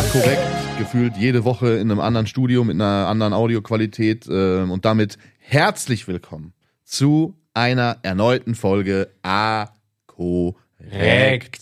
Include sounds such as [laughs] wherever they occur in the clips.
hart korrekt, gefühlt jede Woche in einem anderen Studio mit einer anderen Audioqualität äh, und damit herzlich willkommen zu einer erneuten Folge A korrekt.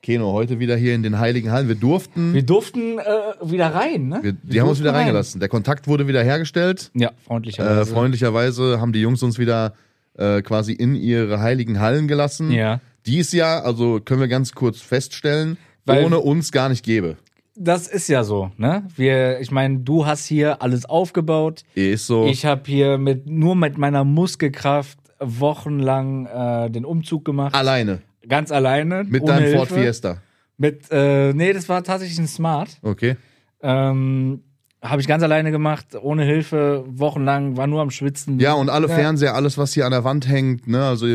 Keno, heute wieder hier in den Heiligen Hallen. Wir durften, Wir durften äh, wieder rein, ne? wir, die haben uns wieder rein. reingelassen. Der Kontakt wurde wieder hergestellt. Ja, Äh, freundlicherweise. freundlicherweise haben die Jungs uns wieder äh, quasi in ihre Heiligen Hallen gelassen. Ja. Dies Jahr, also können wir ganz kurz feststellen, Weil- ohne uns gar nicht gäbe. Das ist ja so, ne? Wir, ich meine, du hast hier alles aufgebaut. Ist so. Ich habe hier mit nur mit meiner Muskelkraft wochenlang äh, den Umzug gemacht. alleine. Ganz alleine. Mit ohne deinem Hilfe. Ford Fiesta. Mit, äh, nee, das war tatsächlich ein Smart. Okay. Ähm, habe ich ganz alleine gemacht, ohne Hilfe, wochenlang, war nur am Schwitzen. Ja, und alle Ja. Fernseher, alles, was hier an der Wand hängt, ne, also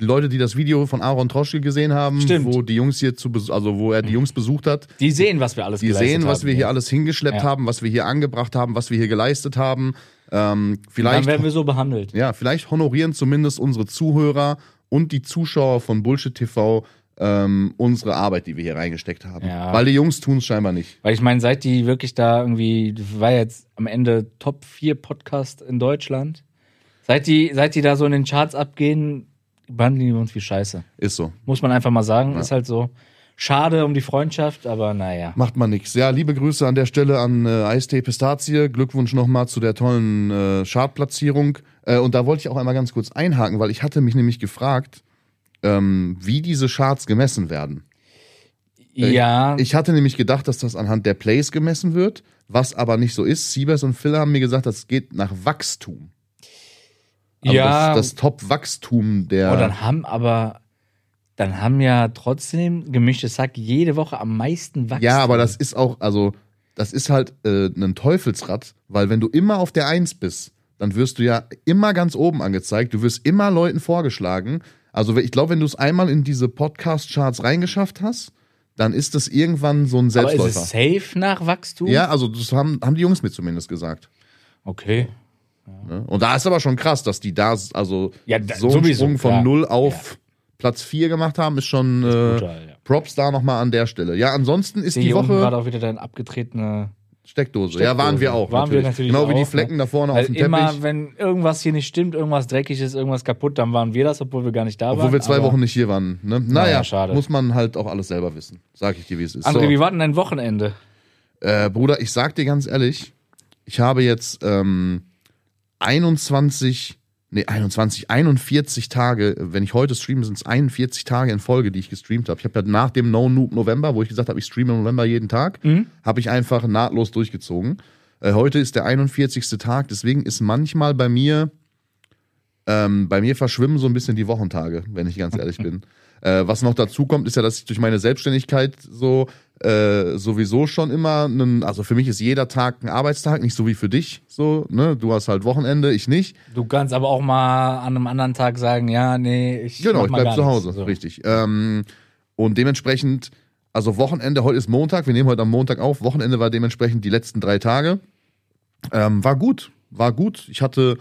Leute, die das Video von Aaron Troschke gesehen haben, Stimmt. wo die Jungs hier zu, also wo er die Jungs besucht hat, Die sehen, was wir alles die sehen, was haben. wir hier alles hingeschleppt Ja. haben, was wir hier angebracht haben, was wir hier geleistet haben. Ähm, Dann vielleicht, werden wir so behandelt. ja, vielleicht honorieren zumindest unsere Zuhörer und die Zuschauer von Bullshit TV ähm, unsere Arbeit, die wir hier reingesteckt haben. Ja. Weil die Jungs tun es scheinbar nicht. Weil ich meine, seit die wirklich da irgendwie, war jetzt am Ende Top 4 Podcast in Deutschland. Seit die, seit die da so in den Charts abgehen, behandeln die uns wie Scheiße. Ist so. Muss man einfach mal sagen. Ist halt so. Schade um die Freundschaft, aber naja. Macht man nix. Ja, liebe Grüße an der Stelle an äh, Eistee Pistazie. Glückwunsch nochmal zu der tollen äh, Chartplatzierung. Äh, und da wollte ich auch einmal ganz kurz einhaken, weil ich hatte mich nämlich gefragt, ähm, wie diese Charts gemessen werden. Ja, Ich hatte nämlich gedacht, dass das anhand der Plays gemessen wird, was aber nicht so ist. Siebers und Phil haben mir gesagt, das geht nach Wachstum. Also ja. Das, das Top-Wachstum der. oh, dann haben aber, dann haben ja trotzdem gemischtes Sack jede Woche am meisten Wachstum. Ja, aber das ist auch, also, das ist halt äh, ein Teufelsrad, weil wenn du immer auf der Eins bist, dann wirst du ja immer ganz oben angezeigt, du wirst immer Leuten vorgeschlagen. Also ich glaube, wenn du es einmal in diese Podcast-Charts reingeschafft hast, dann ist das irgendwann so ein aber ist Selbstläufer. es safe nach Wachstum? Ja, also das haben, haben die Jungs mir zumindest gesagt. Okay. Ne? Und da ist aber schon krass, dass die da also Ja, da- so einen sowieso, Sprung von null auf Platz 4 gemacht haben, ist schon äh, Brutal, ja. Props da nochmal an der Stelle. Ja, ansonsten ist die Woche gerade auch wieder deine abgetretene Steckdose. Ja, waren wir auch. Waren wir natürlich Genau wie die auch, Flecken ne? da vorne Weil auf dem immer, Teppich. wenn irgendwas hier nicht stimmt, irgendwas dreckig ist, irgendwas kaputt, dann waren wir das, obwohl wir gar nicht da waren. Obwohl wir zwei Wochen nicht hier waren. Ne? Naja, schade. muss man halt auch alles selber wissen. Sag ich dir, wie es ist. André, so. wie war denn dein Wochenende? Äh, Bruder, ich sag dir ganz ehrlich, ich habe jetzt ähm, 21, nee, 21, 41 Tage, wenn ich heute streame, sind es 41 Tage in Folge, die ich gestreamt habe. Ich habe ja nach dem No Noob November, wo ich gesagt habe, ich streame im November jeden Tag, Mhm. habe ich einfach nahtlos durchgezogen. Äh, heute ist der 41. Tag, deswegen ist manchmal bei mir, ähm, bei mir verschwimmen so ein bisschen die Wochentage, wenn ich ganz ehrlich [laughs] bin. Äh, was noch dazu kommt, ist ja, dass ich durch meine Selbstständigkeit so äh, sowieso schon immer, einen, also für mich ist jeder Tag ein Arbeitstag, nicht so wie für dich. So, ne? Du hast halt Wochenende, ich nicht. Du kannst aber auch mal an einem anderen Tag sagen, ja, nee, ich Genau, ich bleib zu. Hause, So. richtig. Ähm, und dementsprechend, also Wochenende, heute ist Montag, wir nehmen heute am Montag auf. Wochenende war dementsprechend die letzten drei Tage. Ähm, war gut, war gut. Ich hatte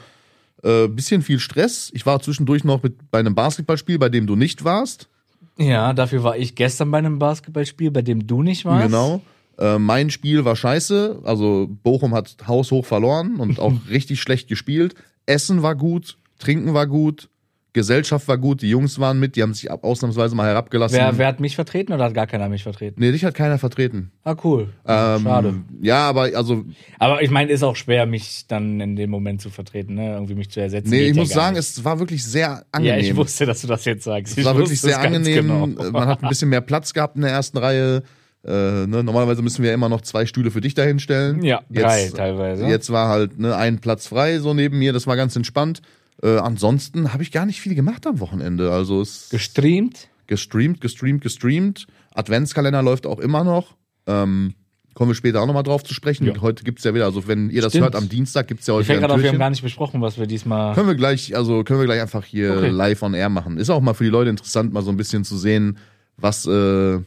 äh, bisschen viel Stress. Ich war zwischendurch noch mit bei einem Basketballspiel, bei dem du nicht warst. Ja, dafür war ich gestern bei einem Basketballspiel, bei dem du nicht warst. Genau. Äh, mein Spiel war scheiße. Also Bochum hat haushoch verloren und auch [laughs] richtig schlecht gespielt. Essen war gut, Trinken war gut, Gesellschaft war gut, die Jungs waren mit, die haben sich ausnahmsweise mal herabgelassen. Wer, wer hat mich vertreten oder hat gar keiner mich vertreten? Nee, dich hat keiner vertreten. Ah, cool. Ähm, Schade. Ja, aber also, Aber ich meine, ist auch schwer, mich dann in dem Moment zu vertreten, ne? Irgendwie mich zu ersetzen. nee, ich muss sagen, nicht. es war wirklich sehr angenehm. Ja, ich wusste, dass du das jetzt sagst. es war wirklich sehr angenehm. genau. Man hat ein bisschen mehr Platz gehabt in der ersten Reihe. Äh, ne? Normalerweise müssen wir immer noch zwei Stühle für dich dahinstellen. Ja, drei Jetzt, teilweise. Jetzt war halt ne, ein Platz frei so neben mir. Das war ganz entspannt. Äh, ansonsten habe ich gar nicht viel gemacht am Wochenende. Also es Gestreamt. gestreamt, gestreamt, gestreamt. Adventskalender läuft auch immer noch. Ähm, kommen wir später auch nochmal drauf zu sprechen. Ja. Heute gibt's ja wieder, also wenn ihr das Stimmt. hört, am Dienstag gibt's ja heute Ich wieder ein gerade auf, wir haben gar nicht besprochen, was wir diesmal. Können wir gleich, also können wir gleich einfach hier Okay. live on air machen. Ist auch mal für die Leute interessant, mal so ein bisschen zu sehen, was, äh,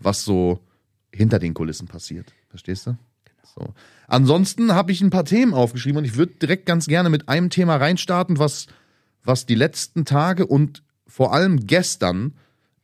was so hinter den Kulissen passiert. Verstehst du? So. Ansonsten habe ich ein paar Themen aufgeschrieben und ich würde direkt ganz gerne mit einem Thema reinstarten, was, was die letzten Tage und vor allem gestern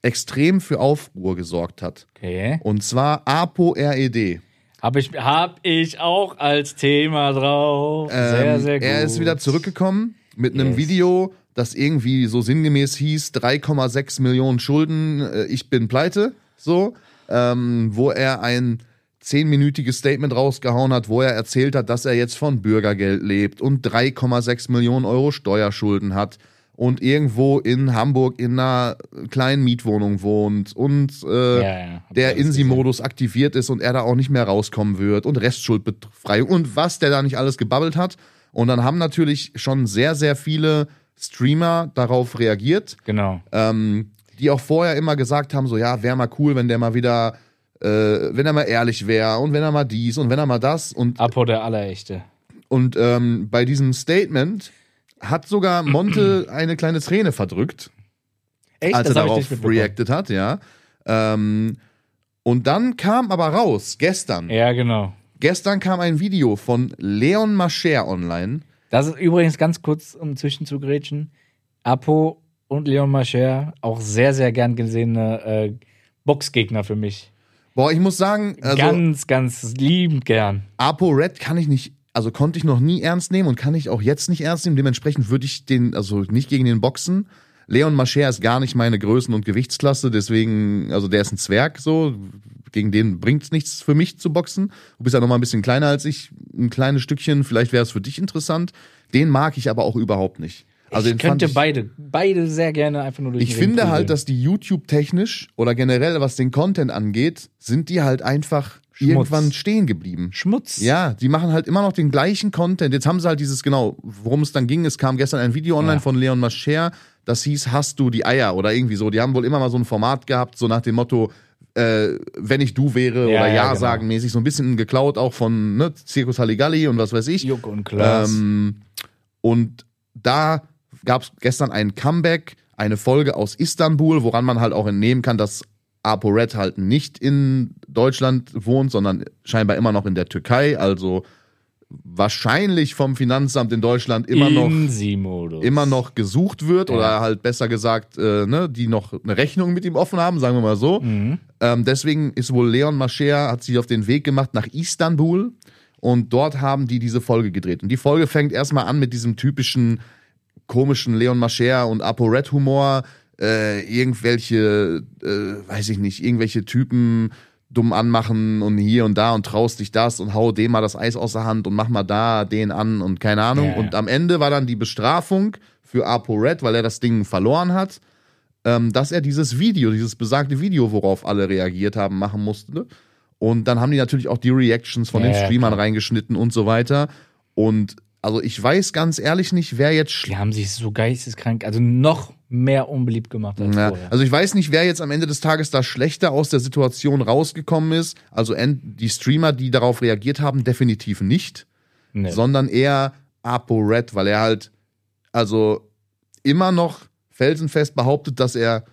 extrem für Aufruhr gesorgt hat. Okay. Und zwar ApoRED. Habe ich, hab ich auch als Thema drauf. sehr, Ähm, sehr gut. Er ist wieder zurückgekommen mit einem Yes. Video, das irgendwie so sinngemäß hieß: 3,6 Millionen Schulden, äh, ich bin pleite. So, ähm, wo er ein zehnminütiges Statement rausgehauen hat, wo er erzählt hat, dass er jetzt von Bürgergeld lebt und 3,6 Millionen Euro Steuerschulden hat und irgendwo in Hamburg in einer kleinen Mietwohnung wohnt und äh, Ja, ja, der INSI-Modus aktiviert ist und er da auch nicht mehr rauskommen wird und Restschuldbefreiung und was der da nicht alles gebabbelt hat. Und dann haben natürlich schon sehr, sehr viele Streamer darauf reagiert, Genau. ähm, die auch vorher immer gesagt haben, so ja, wäre mal cool, wenn der mal wieder, äh, wenn er mal ehrlich wäre und wenn er mal dies und wenn er mal das und Apo der Allerechte. und ähm, bei diesem Statement hat sogar Monte [clears throat] eine kleine Träne verdrückt, Echt? als er hab ich darauf reacted hat, ja. Ähm, und dann kam aber raus, gestern, Ja, genau. gestern kam ein Video von Leon Mascher online. Das ist übrigens ganz kurz, um zwischenzugrätschen. Apo und Leon Mascher, auch sehr, sehr gern gesehene äh, Boxgegner für mich. Boah, ich muss sagen, also ganz, ganz liebend gern. Apo Red kann ich nicht, also konnte ich noch nie ernst nehmen und kann ich auch jetzt nicht ernst nehmen. Dementsprechend würde ich den, also nicht gegen den boxen. Leon Mascher ist gar nicht meine Größen- und Gewichtsklasse, deswegen, also der ist ein Zwerg so. Gegen den bringt's nichts für mich zu boxen. Du bist ja noch mal ein bisschen kleiner als ich, ein kleines Stückchen. Vielleicht wäre es für dich interessant. Den mag ich aber auch überhaupt nicht. Also ich könnte beide, beide sehr gerne einfach nur durch Ich finde halt, dass die YouTube-technisch oder generell, was den Content angeht, sind die halt einfach Schmutz. irgendwann stehen geblieben. Schmutz. Ja, die machen halt immer noch den gleichen Content. Jetzt haben sie halt dieses, genau, worum es dann ging. Es kam gestern ein Video online Ja. von Leon Mascher, das hieß Hast du die Eier oder irgendwie so. Die haben wohl immer mal so ein Format gehabt, so nach dem Motto, äh, wenn ich du wäre Ja, oder ja, Ja, genau. sagen mäßig, so ein bisschen geklaut auch von ne, Circus Halligalli und was weiß ich. Joko und Klaas. Ähm, und da gab es gestern ein Comeback, eine Folge aus Istanbul, woran man halt auch entnehmen kann, dass ApoRed halt nicht in Deutschland wohnt, sondern scheinbar immer noch in der Türkei, also wahrscheinlich vom Finanzamt in Deutschland immer noch immer noch gesucht wird Ja. oder halt besser gesagt, äh, ne, die noch eine Rechnung mit ihm offen haben, sagen wir mal so. Mhm. Ähm, deswegen ist wohl Leon Mascher, hat sich auf den Weg gemacht nach Istanbul und dort haben die diese Folge gedreht. Und die Folge fängt erstmal an mit diesem typischen komischen Leon Mascher und ApoRed Humor, äh, irgendwelche, äh, weiß ich nicht, irgendwelche Typen dumm anmachen und hier und da und traust dich das und hau dem mal das Eis aus der Hand und mach mal da den an und keine Ahnung. Ja. Und am Ende war dann die Bestrafung für ApoRed, weil er das Ding verloren hat, ähm, dass er dieses Video, dieses besagte Video, worauf alle reagiert haben, machen musste. Und dann haben die natürlich auch die Reactions von Ja, den Streamern klar. reingeschnitten und so weiter. Und also ich weiß ganz ehrlich nicht, wer jetzt Die haben sich so geisteskrank, also noch mehr unbeliebt gemacht als ja, vorher. also ich weiß nicht, wer jetzt am Ende des Tages da schlechter aus der Situation rausgekommen ist. Also die Streamer, die darauf reagiert haben, definitiv nicht, Nee. sondern eher ApoRed, weil er halt also immer noch felsenfest behauptet, dass er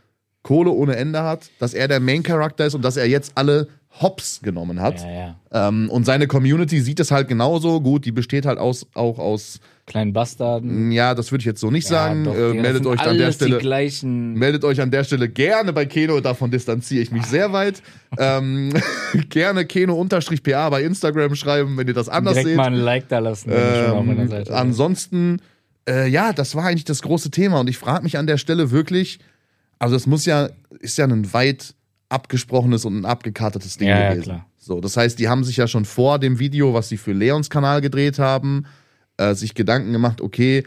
Kohle ohne Ende hat, dass er der Main Character ist und dass er jetzt alle Hops genommen hat. ja, ja. Ähm, und seine Community sieht es halt genauso. Gut, die besteht halt aus, auch aus, Kleinen Bastarden. ja, das würde ich jetzt so nicht sagen. Ja, doch, äh, das meldet euch an der Stelle. Meldet euch an der Stelle gerne bei Keno, davon distanziere ich mich sehr weit. [laughs] ähm, [laughs] gerne Keno-PA bei Instagram schreiben, wenn ihr das anders Direkt seht. mal ein Like da lassen, Ähm, Seite ansonsten, äh, ja, das war eigentlich das große Thema. Und ich frage mich an der Stelle wirklich, also es muss ja, ist ja ein weit abgesprochenes und ein abgekartetes Ding Ja, ja, gewesen. klar. So, das heißt, die haben sich ja schon vor dem Video, was sie für Leons Kanal gedreht haben, äh, sich Gedanken gemacht, okay,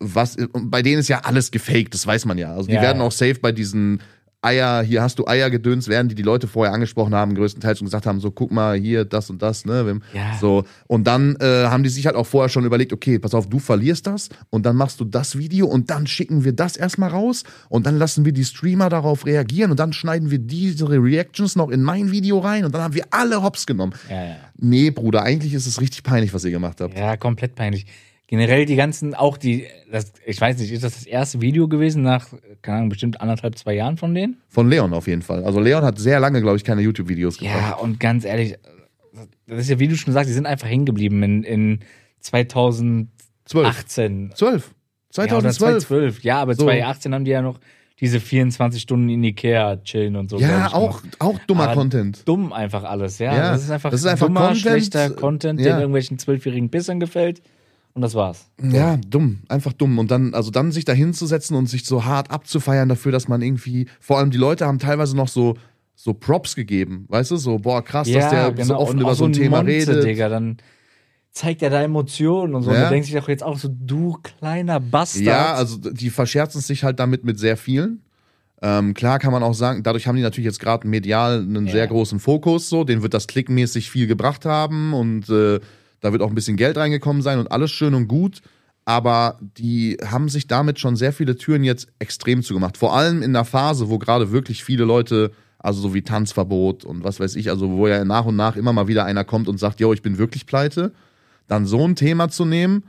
was, und bei denen ist ja alles gefaked, das weiß man ja. Also die Ja, werden ja. auch safe bei diesen Eier, hier hast du Eiergedöns, werden die die Leute vorher angesprochen haben, größtenteils und gesagt haben, so guck mal hier, das und das, ne? Ja. So. Und dann äh, haben die sich halt auch vorher schon überlegt, okay, pass auf, du verlierst das und dann machst du das Video und dann schicken wir das erstmal raus und dann lassen wir die Streamer darauf reagieren und dann schneiden wir diese Reactions noch in mein Video rein und dann haben wir alle Hops genommen. ja, ja. Nee, Bruder, eigentlich ist es richtig peinlich, was ihr gemacht habt. ja, komplett peinlich. Generell die ganzen, auch die, das, ich weiß nicht, ist das das erste Video gewesen nach, keine Ahnung, bestimmt anderthalb, zwei Jahren von denen? Von Leon auf jeden Fall. Also Leon hat sehr lange, glaube ich, keine YouTube-Videos gemacht. Ja, und ganz ehrlich, das ist ja, wie du schon sagst, die sind einfach hängen geblieben in, in 2018. Zwölf. Zwölf. Ja, oder 2012. 2012. Ja, aber So. 2018 haben die ja noch diese 24 Stunden in Ikea chillen und so. Ja, auch, auch dummer Aber Content. Dumm einfach alles, ja. Ja, das ist einfach, das ist einfach dummer, Content, schlechter Content, ja. den irgendwelchen zwölfjährigen Pissern gefällt. Und das war's. Ja, dumm, einfach dumm. Und dann, also dann sich da hinzusetzen und sich so hart abzufeiern dafür, dass man irgendwie, vor allem die Leute haben teilweise noch so, so Props gegeben, weißt du, so, boah, krass, dass der so offen Und über so ein Thema Monte, redet. Digga, dann zeigt er da Emotionen und so. Ja. Und da denkt sich doch jetzt auch so, du kleiner Bastard. Ja, also die verscherzen sich halt damit mit sehr vielen. Ähm, klar kann man auch sagen, dadurch haben die natürlich jetzt gerade medial einen Ja. sehr großen Fokus, so, den wird das klickmäßig viel gebracht haben und äh, da wird auch ein bisschen Geld reingekommen sein und alles schön und gut. Aber die haben sich damit schon sehr viele Türen jetzt extrem zugemacht. Vor allem in der Phase, wo gerade wirklich viele Leute, also so wie Tanzverbot und was weiß ich, also wo ja nach und nach immer mal wieder einer kommt und sagt, yo, ich bin wirklich pleite, dann so ein Thema zu nehmen,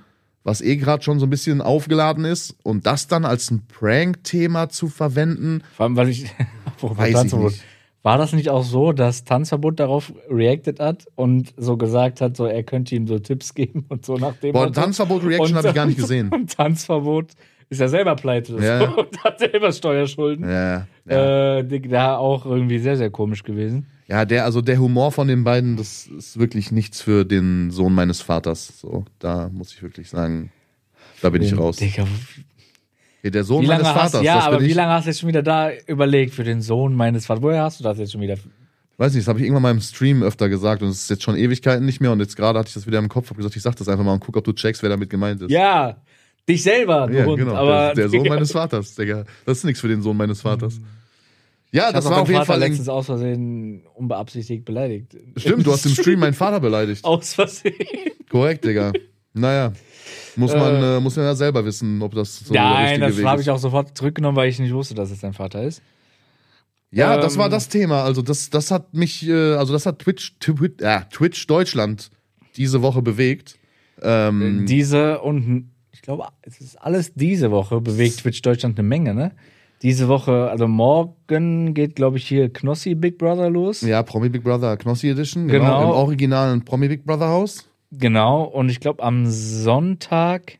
was eh gerade schon so ein bisschen aufgeladen ist und das dann als ein Prank-Thema zu verwenden, Vor allem, weil ich. [laughs] Weiß ich nicht. War das nicht auch so, dass Tanzverbot darauf reacted hat und so gesagt hat, so er könnte ihm so Tipps geben und so nach dem Boah, Motto? Tanzverbot-Reaction Und- habe ich gar nicht [laughs] gesehen. Und Tanzverbot ist ja selber pleite Ja. so, [laughs] und hat selber Steuerschulden. Ja, ja. Äh, da auch irgendwie sehr, sehr komisch gewesen. ja, der, also der Humor von den beiden, das ist wirklich nichts für den Sohn meines Vaters. So, da muss ich wirklich sagen, da bin ich raus. Digga, Der Sohn meines hast, Vaters, ja, das aber wie lange hast du jetzt schon wieder da überlegt für den Sohn meines Vaters? Woher hast du das jetzt schon wieder? Weiß nicht, das habe ich irgendwann mal im Stream öfter gesagt und es ist jetzt schon Ewigkeiten nicht mehr und jetzt gerade hatte ich das wieder im Kopf, habe gesagt, ich sag das einfach mal und guck, ob du checkst, wer damit gemeint ist. Ja, dich selber, Ja, Hund. genau. Aber der, der Sohn [laughs] meines Vaters, Digga. Das ist nichts für den Sohn meines Vaters. Ja, Ich das war auf jeden Vater Fall. letztens aus Versehen unbeabsichtigt beleidigt. Stimmt, du hast im [laughs] Stream meinen Vater beleidigt. Aus Versehen. Korrekt, Digga. Naja. Muss man, äh, muss man ja selber wissen, ob das so Nein, das habe ich auch sofort zurückgenommen, weil ich nicht wusste, dass es dein Vater ist. Ja, das Ähm, war das Thema. Also das, das hat mich, äh, also das hat Twitch, Twitch, äh, Twitch Deutschland diese Woche bewegt. Ähm, Diese und ich glaube, es ist alles diese Woche bewegt Twitch Deutschland eine Menge, ne? Diese Woche, also morgen geht, glaube ich, hier Knossi Big Brother los. ja, Promi Big Brother Knossi Edition, genau, Genau. im originalen Promi Big Brother Haus. Genau, und ich glaube, am Sonntag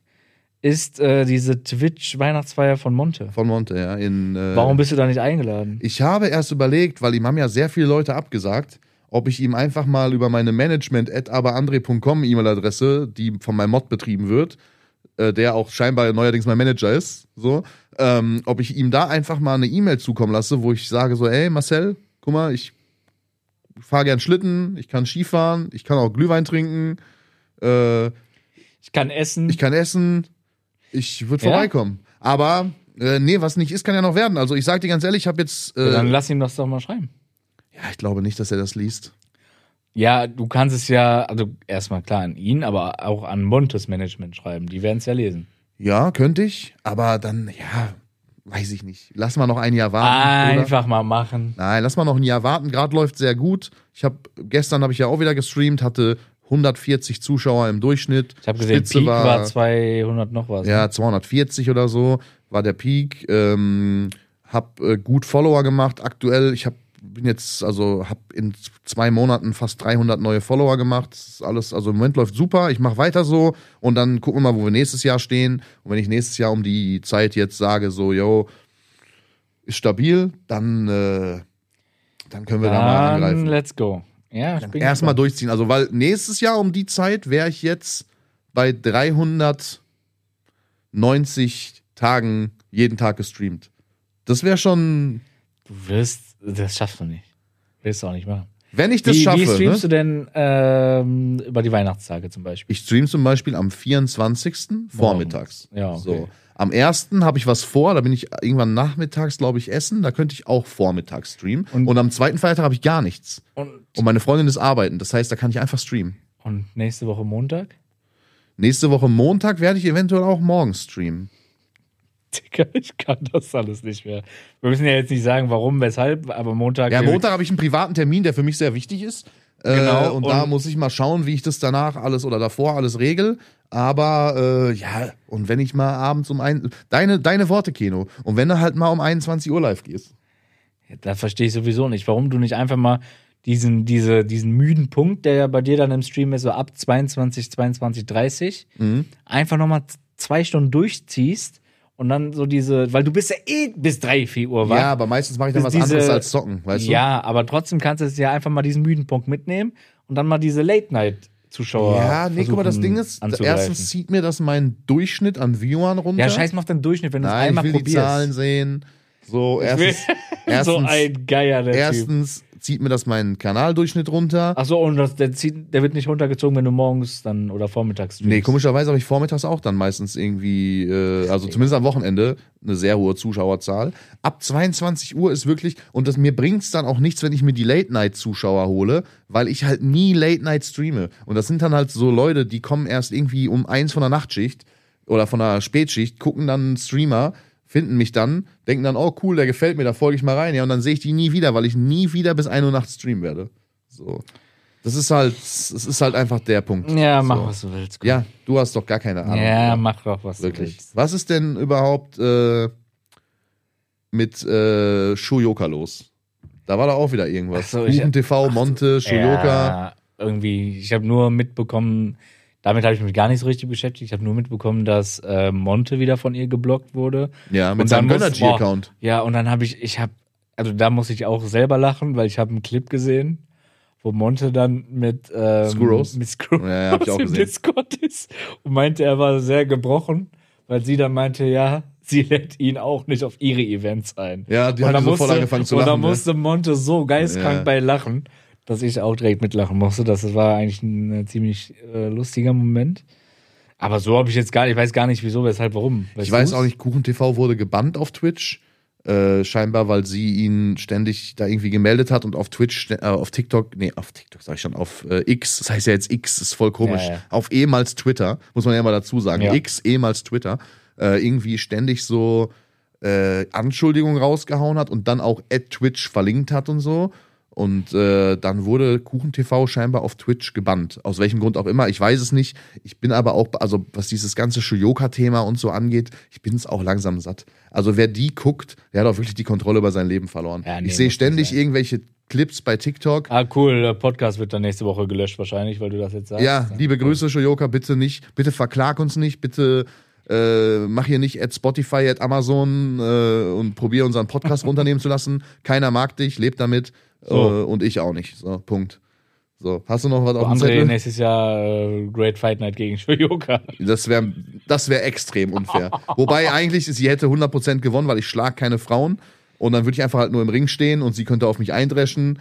ist äh, diese Twitch-Weihnachtsfeier von Monte. Von Monte, ja. In, äh, Warum bist du da nicht eingeladen? Ich habe erst überlegt, weil ihm haben ja sehr viele Leute abgesagt, ob ich ihm einfach mal über meine management.aberandre.com E-Mail-Adresse, die von meinem Mod betrieben wird, äh, der auch scheinbar neuerdings mein Manager ist, so, ähm, ob ich ihm da einfach mal eine E-Mail zukommen lasse, wo ich sage so, ey Marcel, guck mal, ich fahre gern Schlitten, ich kann Skifahren, ich kann auch Glühwein trinken, äh, Ich kann essen. ich kann essen, ich würde Ja? vorbeikommen. Aber äh, nee, was nicht ist, kann ja noch werden. Also ich sag dir ganz ehrlich, ich habe jetzt äh, Dann lass ihm das doch mal schreiben. ja, ich glaube nicht, dass er das liest. Ja, du kannst es ja, also erstmal klar an ihn, aber auch an Montes Management schreiben. Die werden es ja lesen. Ja, könnte ich, aber dann, ja, weiß ich nicht. Lass mal noch ein Jahr warten. Oder? Einfach mal machen. Nein, lass mal noch ein Jahr warten. Gerade läuft sehr gut. Ich habe gestern habe ich ja auch wieder gestreamt, hatte 140 Zuschauer im Durchschnitt. Ich habe gesehen, Spitze Peak war, 200 noch was. ja ne? 240 oder so war der Peak. Ähm, hab äh, gut Follower gemacht. Aktuell, ich hab, bin jetzt also hab in zwei Monaten fast 300 neue Follower gemacht. Das ist alles, also im Moment läuft super. Ich mache weiter so und dann gucken wir mal, wo wir nächstes Jahr stehen. Und wenn ich nächstes Jahr um die Zeit jetzt sage, so yo ist stabil, dann äh, dann können wir da mal Dann angreifen. let's go. Ja, Erstmal durchziehen. Also, weil nächstes Jahr um die Zeit wäre ich jetzt bei 390 Tagen jeden Tag gestreamt. Das wäre schon, Du wirst, das schaffst du nicht. Willst du auch nicht machen. wenn ich das wie, schaffe. wie streamst ne? du denn ähm, über die Weihnachtstage zum Beispiel? Ich stream zum Beispiel am 24. vormittags. Ja, okay. So. Am 1. habe ich was vor, da bin ich irgendwann nachmittags, glaube ich, essen. Da könnte ich auch vormittags streamen. Und, Und- am zweiten Feiertag habe ich gar nichts. Und, Und meine Freundin ist arbeiten. Das heißt, da kann ich einfach streamen. und nächste Woche Montag? Nächste Woche Montag werde ich eventuell auch morgens streamen. Digga, ich kann das alles nicht mehr. Wir müssen ja jetzt nicht sagen, warum, weshalb, aber Montag. Ja, Montag habe ich einen privaten Termin, der für mich sehr wichtig ist. Äh, Genau, und, da und- muss ich mal schauen, wie ich das danach alles oder davor alles regel. Aber äh, ja, und wenn ich mal abends um ein. Deine, deine Worte, Keno. Und wenn du halt mal um 21 Uhr live gehst. Da verstehe ich sowieso nicht, warum du nicht einfach mal diesen, diese, diesen müden Punkt, der ja bei dir dann im Stream ist, so ab 22, 22, 30, Mhm. einfach nochmal zwei Stunden durchziehst und dann so diese, weil du bist ja eh bis 3, 4 Uhr wach. Ja, aber meistens mache ich dann was Diese- anderes als zocken, weißt du? Ja, aber trotzdem kannst du es ja einfach mal diesen müden Punkt mitnehmen und dann mal diese Late-Night-Zuschauer. Ja, nee, guck mal, das Ding ist, erstens zieht mir das meinen Durchschnitt an Viewern runter. Ja, scheiß auf den Durchschnitt, wenn du es Nein, ich einmal will die probierst. Zahlen sehen. So, erstens, [laughs] erstens, so ein Geier, der Typ. Zieht mir das meinen Kanaldurchschnitt runter. Ach so, und das, der, zieht, der wird nicht runtergezogen, wenn du morgens dann oder vormittags Nee, streamst. komischerweise habe ich vormittags auch dann meistens irgendwie, äh, also zumindest am Wochenende, eine sehr hohe Zuschauerzahl. Ab 22 Uhr ist wirklich, und das, mir bringt's dann auch nichts, wenn ich mir die Late-Night-Zuschauer hole, weil ich halt nie Late-Night streame. Und das sind dann halt so Leute, die kommen erst irgendwie um eins von der Nachtschicht oder von der Spätschicht, gucken dann einen Streamer, finden mich dann, denken dann, oh cool, der gefällt mir, da folge ich mal rein. Ja, und dann sehe ich die nie wieder, weil ich nie wieder bis 1 Uhr nachts streamen werde. So. Das ist halt, das ist halt einfach der Punkt. Ja, mach so. was du willst. komm. Ja, du hast doch gar keine Ahnung. ja mach doch was wirklich. du willst. Was ist denn überhaupt äh, mit äh, Shuyoka los? Da war da auch wieder irgendwas. Ach so, ich- Kuchen TV, Monte, Shuyoka. Ja, irgendwie, ich habe nur mitbekommen, damit habe ich mich gar nicht so richtig beschäftigt. Ich habe nur mitbekommen, dass äh, Monte wieder von ihr geblockt wurde. Ja, mit Und seinem Gönnergy-Account. Ja, und dann habe ich, ich habe, also da muss ich auch selber lachen, weil ich habe einen Clip gesehen, wo Monte dann mit ähm, Screws? mit Ja, ja, im gesehen. Discord ist und meinte, er war sehr gebrochen, weil sie dann meinte, ja, sie lädt ihn auch nicht auf ihre Events ein. Ja, die und hat dann sofort angefangen zu Und lachen. dann ne? musste Monte so geistkrank Ja. bei lachen, dass ich auch direkt mitlachen musste. Das war eigentlich ein äh, ziemlich äh, lustiger Moment. Aber so habe ich jetzt gar nicht, ich weiß gar nicht wieso, weshalb, warum. Ich weiß auch nicht, Kuchen TV wurde gebannt auf Twitch. Äh, scheinbar, weil sie ihn ständig da irgendwie gemeldet hat und auf Twitch, äh, auf TikTok, nee, auf TikTok sag ich schon, auf äh, X, das heißt ja jetzt X, ist voll komisch. Ja, ja. Auf ehemals Twitter, muss man ja mal dazu sagen. Ja. X, ehemals Twitter, äh, irgendwie ständig so äh, Anschuldigungen rausgehauen hat und dann auch at Twitch verlinkt hat und so. Und äh, dann wurde Kuchen TV scheinbar auf Twitch gebannt. Aus welchem Grund auch immer. Ich weiß es nicht. Ich bin aber auch, also was dieses ganze Shuyoka-Thema und so angeht, ich bin es auch langsam satt. Also wer die guckt, der hat auch wirklich die Kontrolle über sein Leben verloren. Ja, nee, ich sehe ständig sein. irgendwelche Clips bei TikTok. Ah, cool. Der Podcast wird dann nächste Woche gelöscht, wahrscheinlich, weil du das jetzt sagst. Ja, liebe Grüße, Shoyoka, bitte nicht, bitte verklag uns nicht, bitte äh, mach hier nicht at Spotify, at Amazon äh, und probier unseren Podcast [laughs] runternehmen zu lassen. Keiner mag dich, lebt damit So. äh, und ich auch nicht. So, Punkt. So, hast du noch was auf dem André Zettel? nächstes Jahr äh, Great Fight Night gegen Shoyoka. Das wäre das wär extrem unfair. [laughs] Wobei eigentlich, sie hätte 100% gewonnen, weil ich schlag keine Frauen und dann würde ich einfach halt nur im Ring stehen und sie könnte auf mich eindreschen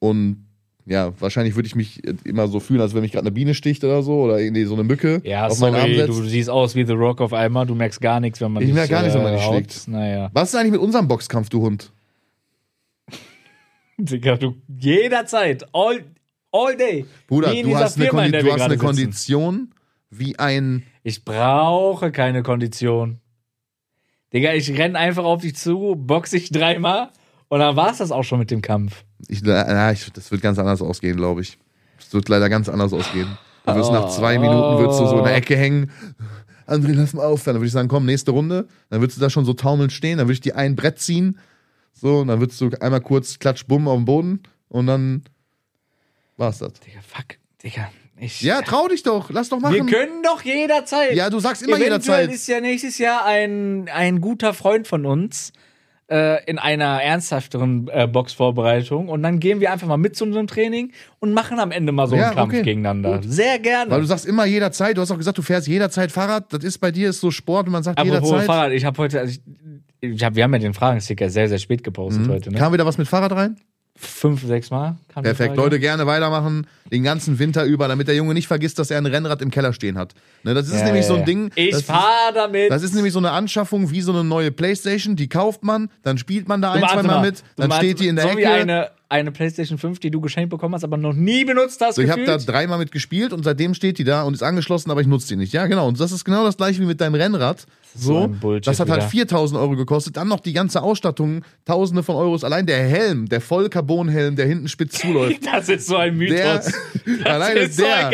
und ja, wahrscheinlich würde ich mich immer so fühlen, als wenn mich gerade eine Biene sticht oder so oder irgendwie so eine Mücke Ja, auf meinen Arm sorry, setzt. du siehst aus wie The Rock auf einmal. Du merkst gar nichts, wenn man Ich dich, merk gar nichts, wenn man dich haut. schlägt. Naja. Was ist eigentlich mit unserem Boxkampf, du Hund? [laughs] Digga, du jederzeit, all, all day. Bruder, du hast eine, Firma, der du hast eine sitzen. Kondition wie ein. Ich brauche keine Kondition. Digga, ich renn einfach auf dich zu, box dich dreimal und dann war's das auch schon mit dem Kampf. Ich, na, ich, das wird ganz anders ausgehen, glaube ich. Das wird leider ganz anders ausgehen. Du wirst nach zwei Minuten würdest du so in der Ecke hängen. André, lass mal aufhören. Dann würde ich sagen, komm, nächste Runde. Dann würdest du da schon so taumelnd stehen. Dann würde ich dir ein Brett ziehen. So, und dann würdest du einmal kurz klatsch, bumm auf den Boden. Und dann war's das. Digga, fuck, Digga. Ich, Ja, trau dich doch. Lass doch machen. wir können doch jederzeit. ja, du sagst immer Eventuell jederzeit. ist ja nächstes Jahr ein, ein guter Freund von uns äh, in einer ernsthafteren äh, Boxvorbereitung und dann gehen wir einfach mal mit zu unserem Training und machen am Ende mal so Ja, einen Kampf okay. gegeneinander. Sehr gerne. Weil du sagst immer jederzeit. Du hast auch gesagt, du fährst jederzeit Fahrrad. Das ist bei dir ist so Sport und man sagt Apropos jederzeit. Fahrrad, ich habe heute, also ich, ich hab, wir haben ja den Fragensticker sehr, sehr spät gepostet heute. Ne? Kam wieder was mit Fahrrad rein? Fünf, sechs Mal. Perfekt. Leute, gerne weitermachen. Den ganzen Winter über, damit der Junge nicht vergisst, dass er ein Rennrad im Keller stehen hat. Ne, das ist Ja, nämlich ja, so ein. Ding. Ich das fahr damit. Das ist nämlich so eine Anschaffung wie so eine neue Playstation. Die kauft man, dann spielt man da ein, Du, zwei warte Mal mit, dann steht die in der so Ecke. Eine, PlayStation 5, die du geschenkt bekommen hast, aber noch nie benutzt hast. so, ich habe da dreimal mit gespielt und seitdem steht die da und ist angeschlossen, aber ich nutze die nicht. Ja, genau. Und das ist genau das gleiche wie mit deinem Rennrad. so So, das hat halt wieder. 4000 Euro gekostet. Dann noch die ganze Ausstattung, tausende von Euros. Allein der Helm, der Vollcarbonhelm, der hinten spitz zuläuft. [laughs] Das ist so ein Der, Mythos. [laughs] alleine ist so der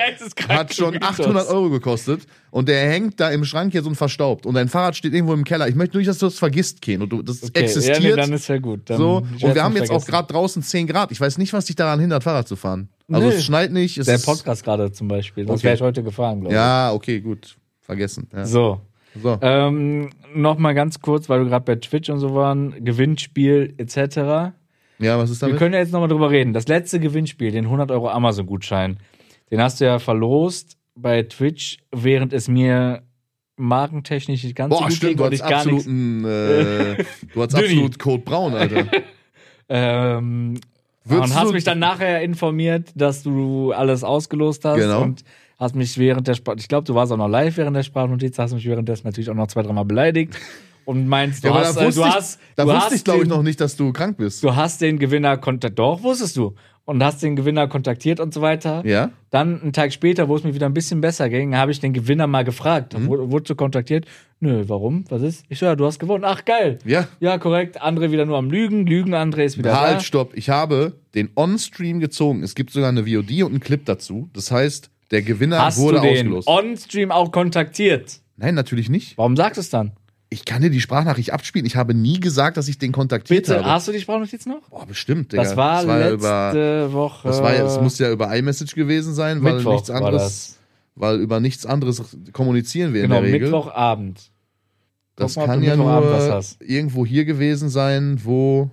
hat schon Mythos. 800 Euro gekostet und der hängt da im Schrank hier so ein verstaubt und dein Fahrrad steht irgendwo im Keller. Ich möchte nur nicht, dass du das vergisst, Ken. Und du, das Okay, existiert. Ja, nee, dann ist ja gut. Dann, so. Und wir haben jetzt auch vergessen. gerade draußen 10 Grad. Ich weiß nicht, was dich daran hindert, Fahrrad zu fahren. Also Nö. es schneit nicht. Es Der Podcast gerade zum Beispiel. Sonst Okay. wäre ich heute gefahren, glaube Ja, okay, gut. Vergessen. Ja. ich. So. So. Ähm, noch mal ganz kurz, weil du gerade bei Twitch und so waren, Gewinnspiel etc. Ja, was ist Wir damit? können ja jetzt noch mal drüber reden. Das letzte Gewinnspiel, den 100 Euro Amazon-Gutschein, den hast du ja verlost bei Twitch, während es mir markentechnisch nicht ganz so Boah, gut stimmt, ging du ich hast absoluten, äh, du hast [laughs] absolut Code Braun, Alter. [laughs] Ähm, Würdest und hast du- mich dann nachher informiert, dass du alles ausgelost hast Genau. und hast mich während der Sprach, ich glaube, du warst auch noch live während der Sprachnotiz, hast mich währenddessen natürlich auch noch zwei, dreimal beleidigt und meinst, du Ja, hast, da äh, wusste du ich, hast, da du wusste hast ich glaube ich noch nicht, dass du krank bist. Du hast den Gewinner doch, wusstest du. Und hast den Gewinner kontaktiert und so weiter. Ja? Dann einen Tag später, wo es mir wieder ein bisschen besser ging, habe ich den Gewinner mal gefragt. Mhm. Wurde, so kontaktiert. Nö, warum? Was ist? Ich so, ja, du hast gewonnen. Ach, geil. Ja. Ja, korrekt. André wieder nur am Lügen. Lügen, André ist wieder Halt, da. stopp. Ich habe den On-Stream gezogen. Es gibt sogar eine VOD und einen Clip dazu. Das heißt, der Gewinner Hast wurde du den ausgelost. on-stream auch kontaktiert? Nein, natürlich nicht. Warum sagst du es dann? Ich kann dir die Sprachnachricht abspielen. Ich habe nie gesagt, dass ich den kontaktiert Bitte, habe. hast du die Sprachnotiz noch? Boah, bestimmt, Digga. Das war, letzte über, Woche. das war ja, es muss ja über iMessage gewesen sein, weil Mittwoch nichts war anderes, das. weil über nichts anderes kommunizieren wir Genau, in der Regel. Mittwochabend. das mal, kann ja nur irgendwo hier gewesen sein, wo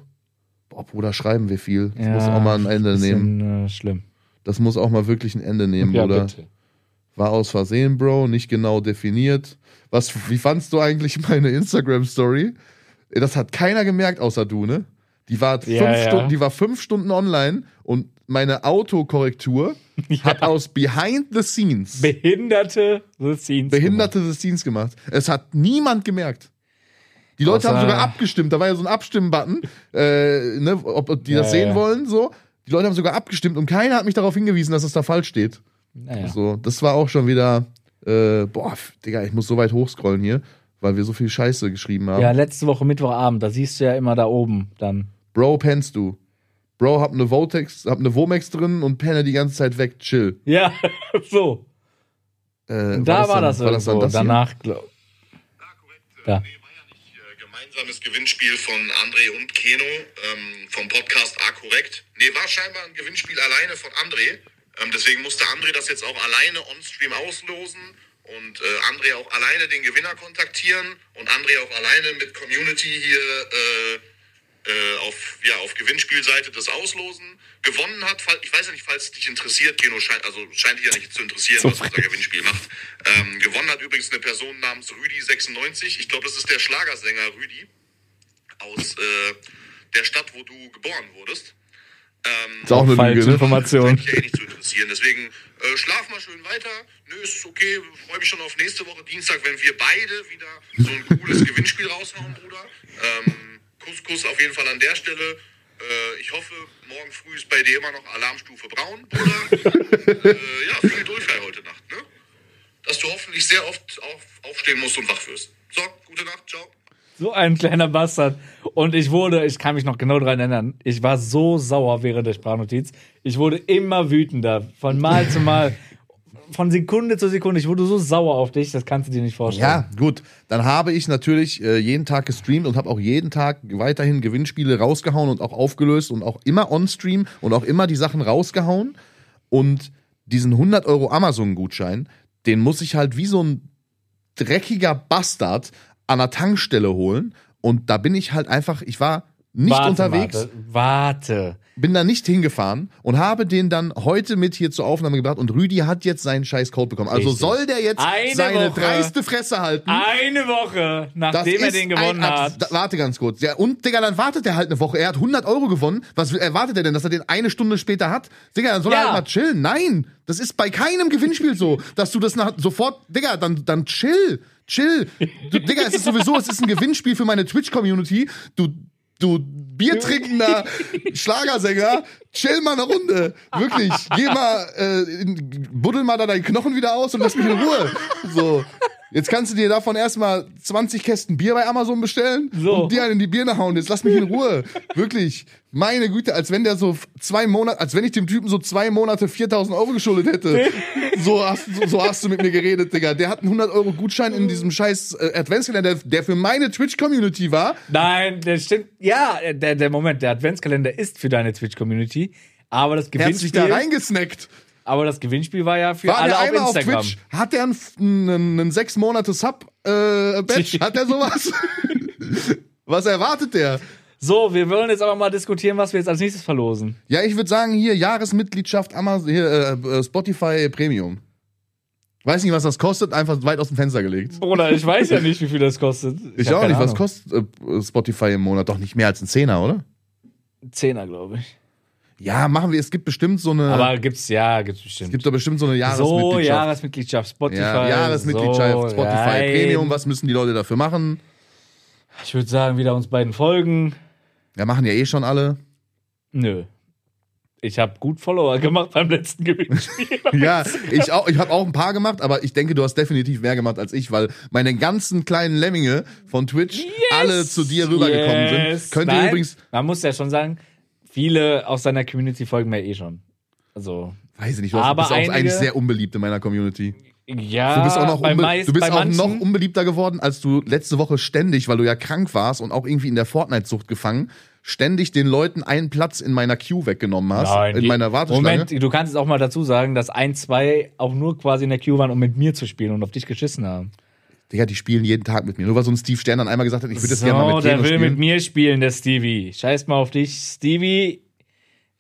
Boah, Bruder, schreiben wir viel. Das muss auch mal ein Ende nehmen. bisschen, Äh, schlimm. Das muss auch mal wirklich ein Ende nehmen, ja, Bruder. bitte. War aus Versehen, Bro, nicht genau definiert. Was, wie fandst du eigentlich meine Instagram-Story? Das hat keiner gemerkt, außer du, ne? Die war, Ja, fünf, ja. Stunden, die war fünf Stunden online und meine Autokorrektur [laughs] hat aus Behind the Scenes Behinderte The Scenes. behinderte the Scenes gemacht. Es hat niemand gemerkt. Die Leute Außer- haben sogar abgestimmt. Da war ja so ein Abstimmen-Button, äh, ne, ob, die das Ja, sehen ja. wollen. So. Die Leute haben sogar abgestimmt und keiner hat mich darauf hingewiesen, dass es da falsch steht. Naja. So, das war auch schon wieder, äh, boah, Digga, ich muss so weit hochscrollen hier, weil wir so viel Scheiße geschrieben haben. Ja, letzte Woche Mittwochabend, da siehst du ja immer da oben dann. Bro, pennst du? Bro, hab ne Votex, hab ne Womex drin und penne die ganze Zeit weg, chill. Ja, [laughs] so. Äh, Da war, dann- das war das dann irgendwo. das? Danach, glaub Ja, korrekt. Ja. Nee, war ja nicht äh, gemeinsames Gewinnspiel von André und Keno ähm, vom Podcast A korrekt. Nee, war scheinbar ein Gewinnspiel alleine von André. Ähm, deswegen musste André das jetzt auch alleine on-stream auslosen und äh, André auch alleine den Gewinner kontaktieren und André auch alleine mit Community hier äh, äh, auf, ja, auf Gewinnspielseite das auslosen. Gewonnen hat, ich weiß ja nicht, falls es dich interessiert, Keno, scheint, also scheint dich ja nicht zu interessieren, So was unser Gewinnspiel macht. Ähm, gewonnen hat übrigens eine Person namens Rüdi96. Ich glaube, das ist der Schlagersänger Rüdi aus äh, der Stadt, wo du geboren wurdest. Ähm, Ist auch eine falsche Lüge, ne? Information. dich ja eh nicht zu interessieren. Deswegen äh, schlaf mal schön weiter. Nö, ist okay. Freue mich schon auf nächste Woche Dienstag, wenn wir beide wieder so ein cooles [laughs] Gewinnspiel raushauen, Bruder. Ähm, Kuss, Kuss auf jeden Fall an der Stelle. Äh, ich hoffe, morgen früh ist bei dir immer noch Alarmstufe braun, Bruder. [laughs] Äh, ja, viel Durchfall heute Nacht, ne? Dass du hoffentlich sehr oft auf, aufstehen musst und wach wirst. So, gute Nacht, ciao. So ein kleiner Bastard. Und ich wurde, ich kann mich noch genau daran erinnern, ich war so sauer während der Sprachnotiz. Ich wurde immer wütender, von Mal zu Mal, von Sekunde zu Sekunde. Ich wurde so sauer auf dich, das kannst du dir nicht vorstellen. Ja, gut. Dann habe ich natürlich äh, jeden Tag gestreamt und habe auch jeden Tag weiterhin Gewinnspiele rausgehauen und auch aufgelöst und auch immer on-stream und auch immer die Sachen rausgehauen. Und diesen 100 Euro Amazon-Gutschein, den muss ich halt wie so ein dreckiger Bastard an der Tankstelle holen. Und da bin ich halt einfach, ich war nicht warte, unterwegs, Warte, warte. bin da nicht hingefahren und habe den dann heute mit hier zur Aufnahme gebracht und Rüdi hat jetzt seinen scheiß Code bekommen. Also Richtig. soll der jetzt Eine seine Woche. dreiste Fresse halten. Eine Woche, nachdem er den gewonnen hat. Da, warte ganz kurz. Ja, und, Digga, dann wartet er halt eine Woche. Er hat 100 Euro gewonnen. Was erwartet er denn, dass er den eine Stunde später hat? Digga, dann soll er Ja. halt mal chillen. Nein, das ist bei keinem Gewinnspiel so, dass du das nach, sofort, Digga, dann, dann chill. Chill. Du, Digga, es ist sowieso, es ist ein Gewinnspiel für meine Twitch-Community. Du, du biertrinkender [laughs] Schlagersänger, chill mal eine Runde. Wirklich. Geh mal, äh, buddel mal da deinen Knochen wieder aus und lass mich in Ruhe. So. Jetzt kannst du dir davon erstmal 20 Kästen Bier bei Amazon bestellen So. und dir einen in die Birne hauen. Jetzt lass mich in Ruhe. Wirklich. Meine Güte, als wenn der so zwei Monate, als wenn ich dem Typen so zwei Monate 4000 Euro geschuldet hätte. So hast, so, so hast du mit mir geredet, Digga. Der hat einen 100 Euro Gutschein in diesem scheiß äh, Adventskalender, der, der für meine Twitch-Community war. Nein, der stimmt. Ja, der, der Moment, der Adventskalender ist für deine Twitch-Community. Aber das Er hat sich Gewinnspiel. da reingesnackt. aber das Gewinnspiel war ja für War alle der auf einmal auf Instagram. Twitch? Hat der einen, einen, einen sechs Monate Sub-Badge? [laughs] Hat der sowas? Was erwartet der? so, wir wollen jetzt aber mal diskutieren, was wir jetzt als nächstes verlosen. Ja, ich würde sagen, hier Jahresmitgliedschaft Amazon, hier, äh, Spotify Premium. Weiß nicht, was das kostet, einfach weit aus dem Fenster gelegt. Bruder, ich weiß ja nicht, wie viel das kostet. Ich, hab auch nicht, was Ahnung. kostet äh, Spotify im Monat? Doch nicht mehr als ein Zehner, oder? Zehner, glaube ich. Ja, machen wir. Es gibt bestimmt so eine. Aber gibt's, ja, gibt's es bestimmt. gibt doch bestimmt so eine so, Jahresmitgliedschaft. Jahresmitgliedschaft, Spotify. ja, Jahresmitgliedschaft, so, Spotify rein. Premium. Was müssen die Leute dafür machen? Ich würde sagen, wieder uns beiden folgen. Ja, machen ja eh schon alle. Nö. Ich habe gut Follower gemacht beim letzten Gewinnspiel. [laughs] [laughs] Ja, ich auch. Ich habe auch ein paar gemacht, aber ich denke, du hast definitiv mehr gemacht als ich, weil meine ganzen kleinen Lemminge von Twitch alle zu dir rübergekommen Yes. sind. Könnt ihr übrigens, Man muss ja schon sagen, viele aus seiner Community folgen mir eh schon. Also, weiß ich nicht, du hast- Aber bist auch einige- eigentlich sehr unbeliebt in meiner Community. ja, Du bist auch noch, unbe meist, du bist auch manchen, noch unbeliebter geworden, als du letzte Woche ständig, weil du ja krank warst und auch irgendwie in der Fortnite-Sucht gefangen, ständig den Leuten einen Platz in meiner Queue weggenommen hast, Nein, in die- meiner Warteschlange. Moment, du kannst es auch mal dazu sagen, dass ein, zwei auch nur quasi in der Queue waren, um mit mir zu spielen und auf dich geschissen haben. Digga, die spielen jeden Tag mit mir. Nur weil so ein Steve Stern dann einmal gesagt hat, ich würde das gerne mal mit der Keno will spielen. mit mir spielen, der Stevie. Scheiß mal auf dich, Stevie.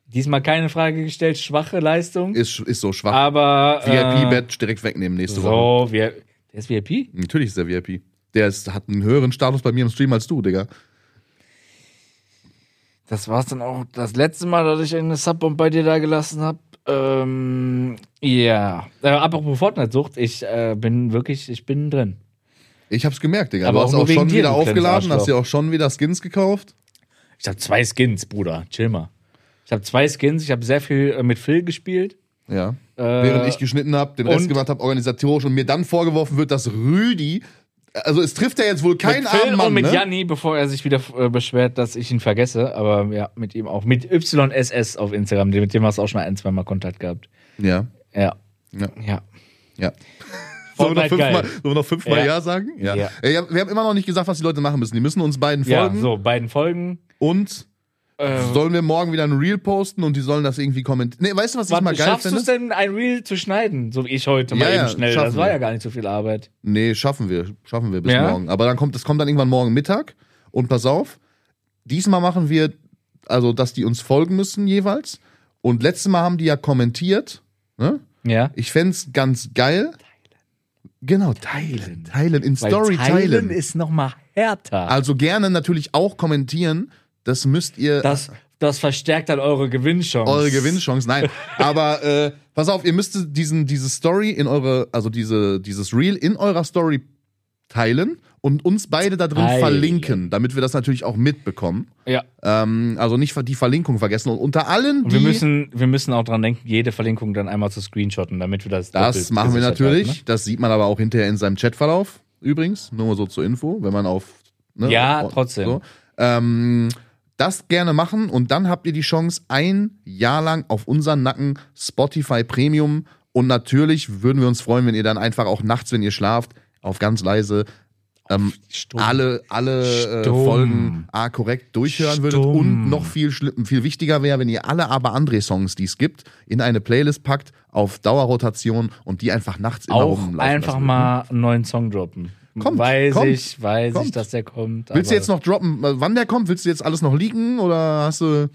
Diesmal keine Frage gestellt, schwache Leistung. ist, ist so schwach. aber äh, VIP-Badge direkt wegnehmen nächste Woche. So, der ist VIP? Natürlich ist der VIP. Der ist, hat einen höheren Status bei mir im Stream als du, Digga. Das war's dann auch das letzte Mal, dass ich eine Subbomb bei dir da gelassen habe. Ähm, ja. Äh, apropos Fortnite-Sucht, ich äh, bin wirklich, ich bin drin. Ich hab's gemerkt, Digga. Aber du hast auch schon wieder aufgeladen, hast dir auch schon wieder Skins gekauft. Ich habe zwei Skins, Bruder. Chill mal. Ich habe zwei Skins, ich habe sehr viel äh, mit Phil gespielt. Ja. Äh, Während ich geschnitten habe, den Rest gemacht habe, organisatorisch und mir dann vorgeworfen wird, dass Rüdi, also es trifft ja jetzt wohl kein mit Phil armen Mann, und mit ne? Janni, bevor er sich wieder äh, beschwert, dass ich ihn vergesse. Aber ja, mit ihm auch. Mit YSS auf Instagram. Mit dem hast du auch schon ein, zwei Mal Kontakt gehabt. Ja, Ja. Ja. Ja. ja. Sollen wir noch fünfmal, wir noch fünfmal Ja. ja. sagen? Ja. Ja. Ja. Wir haben immer noch nicht gesagt, was die Leute machen müssen. Die müssen uns beiden Ja, folgen so, beiden Folgen. und Äh, sollen wir morgen wieder ein Reel posten und die sollen das irgendwie kommentieren. Nee, weißt du, was ich Warte, mal geil schaffst du finde? es denn, ein Reel zu schneiden? So wie ich heute mal Ja, eben ja, schnell. Das war wir. ja gar nicht so viel Arbeit. Nee, schaffen wir. Schaffen wir bis Ja? morgen. Aber dann kommt, das kommt dann irgendwann morgen Mittag. Und pass auf, diesmal machen wir, also, dass die uns folgen müssen jeweils. Und letztes Mal haben die ja kommentiert. Ne? Ja. Ich fänd's ganz geil. Genau, teilen. Teilen, in Weil Story teilen. ist noch mal härter. Also gerne natürlich auch kommentieren. Das müsst ihr. das, das verstärkt dann eure Gewinnchance. eure Gewinnchance, nein. [laughs] Aber äh, pass auf, ihr müsst diesen, diese Story in eure, also diese, dieses Reel in eurer Story teilen und uns beide da drin Teilen. verlinken, damit wir das natürlich auch mitbekommen. Ja. Ähm, also nicht die Verlinkung vergessen. Und unter allen, Und wir müssen, wir müssen auch dran denken, jede Verlinkung dann einmal zu screenshotten, damit wir das. das machen wir natürlich. halten, Das sieht man aber auch hinterher in seinem Chatverlauf. Übrigens, nur mal so zur Info, wenn man auf. Ne, Ja, auf- trotzdem. So. Ähm, das gerne machen und dann habt ihr die Chance, ein Jahr lang auf unseren Nacken Spotify Premium und natürlich würden wir uns freuen, wenn ihr dann einfach auch nachts, wenn ihr schlaft, auf ganz leise ähm, alle, alle äh. Folgen A korrekt durchhören würdet Stumm. und noch viel, viel wichtiger wäre, wenn ihr alle aber André Songs, die es gibt, in eine Playlist packt auf Dauerrotation und die einfach nachts immer Auch rumlaufen einfach lassen mal einen neuen Song droppen. Kommt, weiß kommt, ich, weiß ich, kommt. dass der kommt. Willst du jetzt noch droppen, äh, wann der kommt? Willst du jetzt alles noch leaken oder hast du.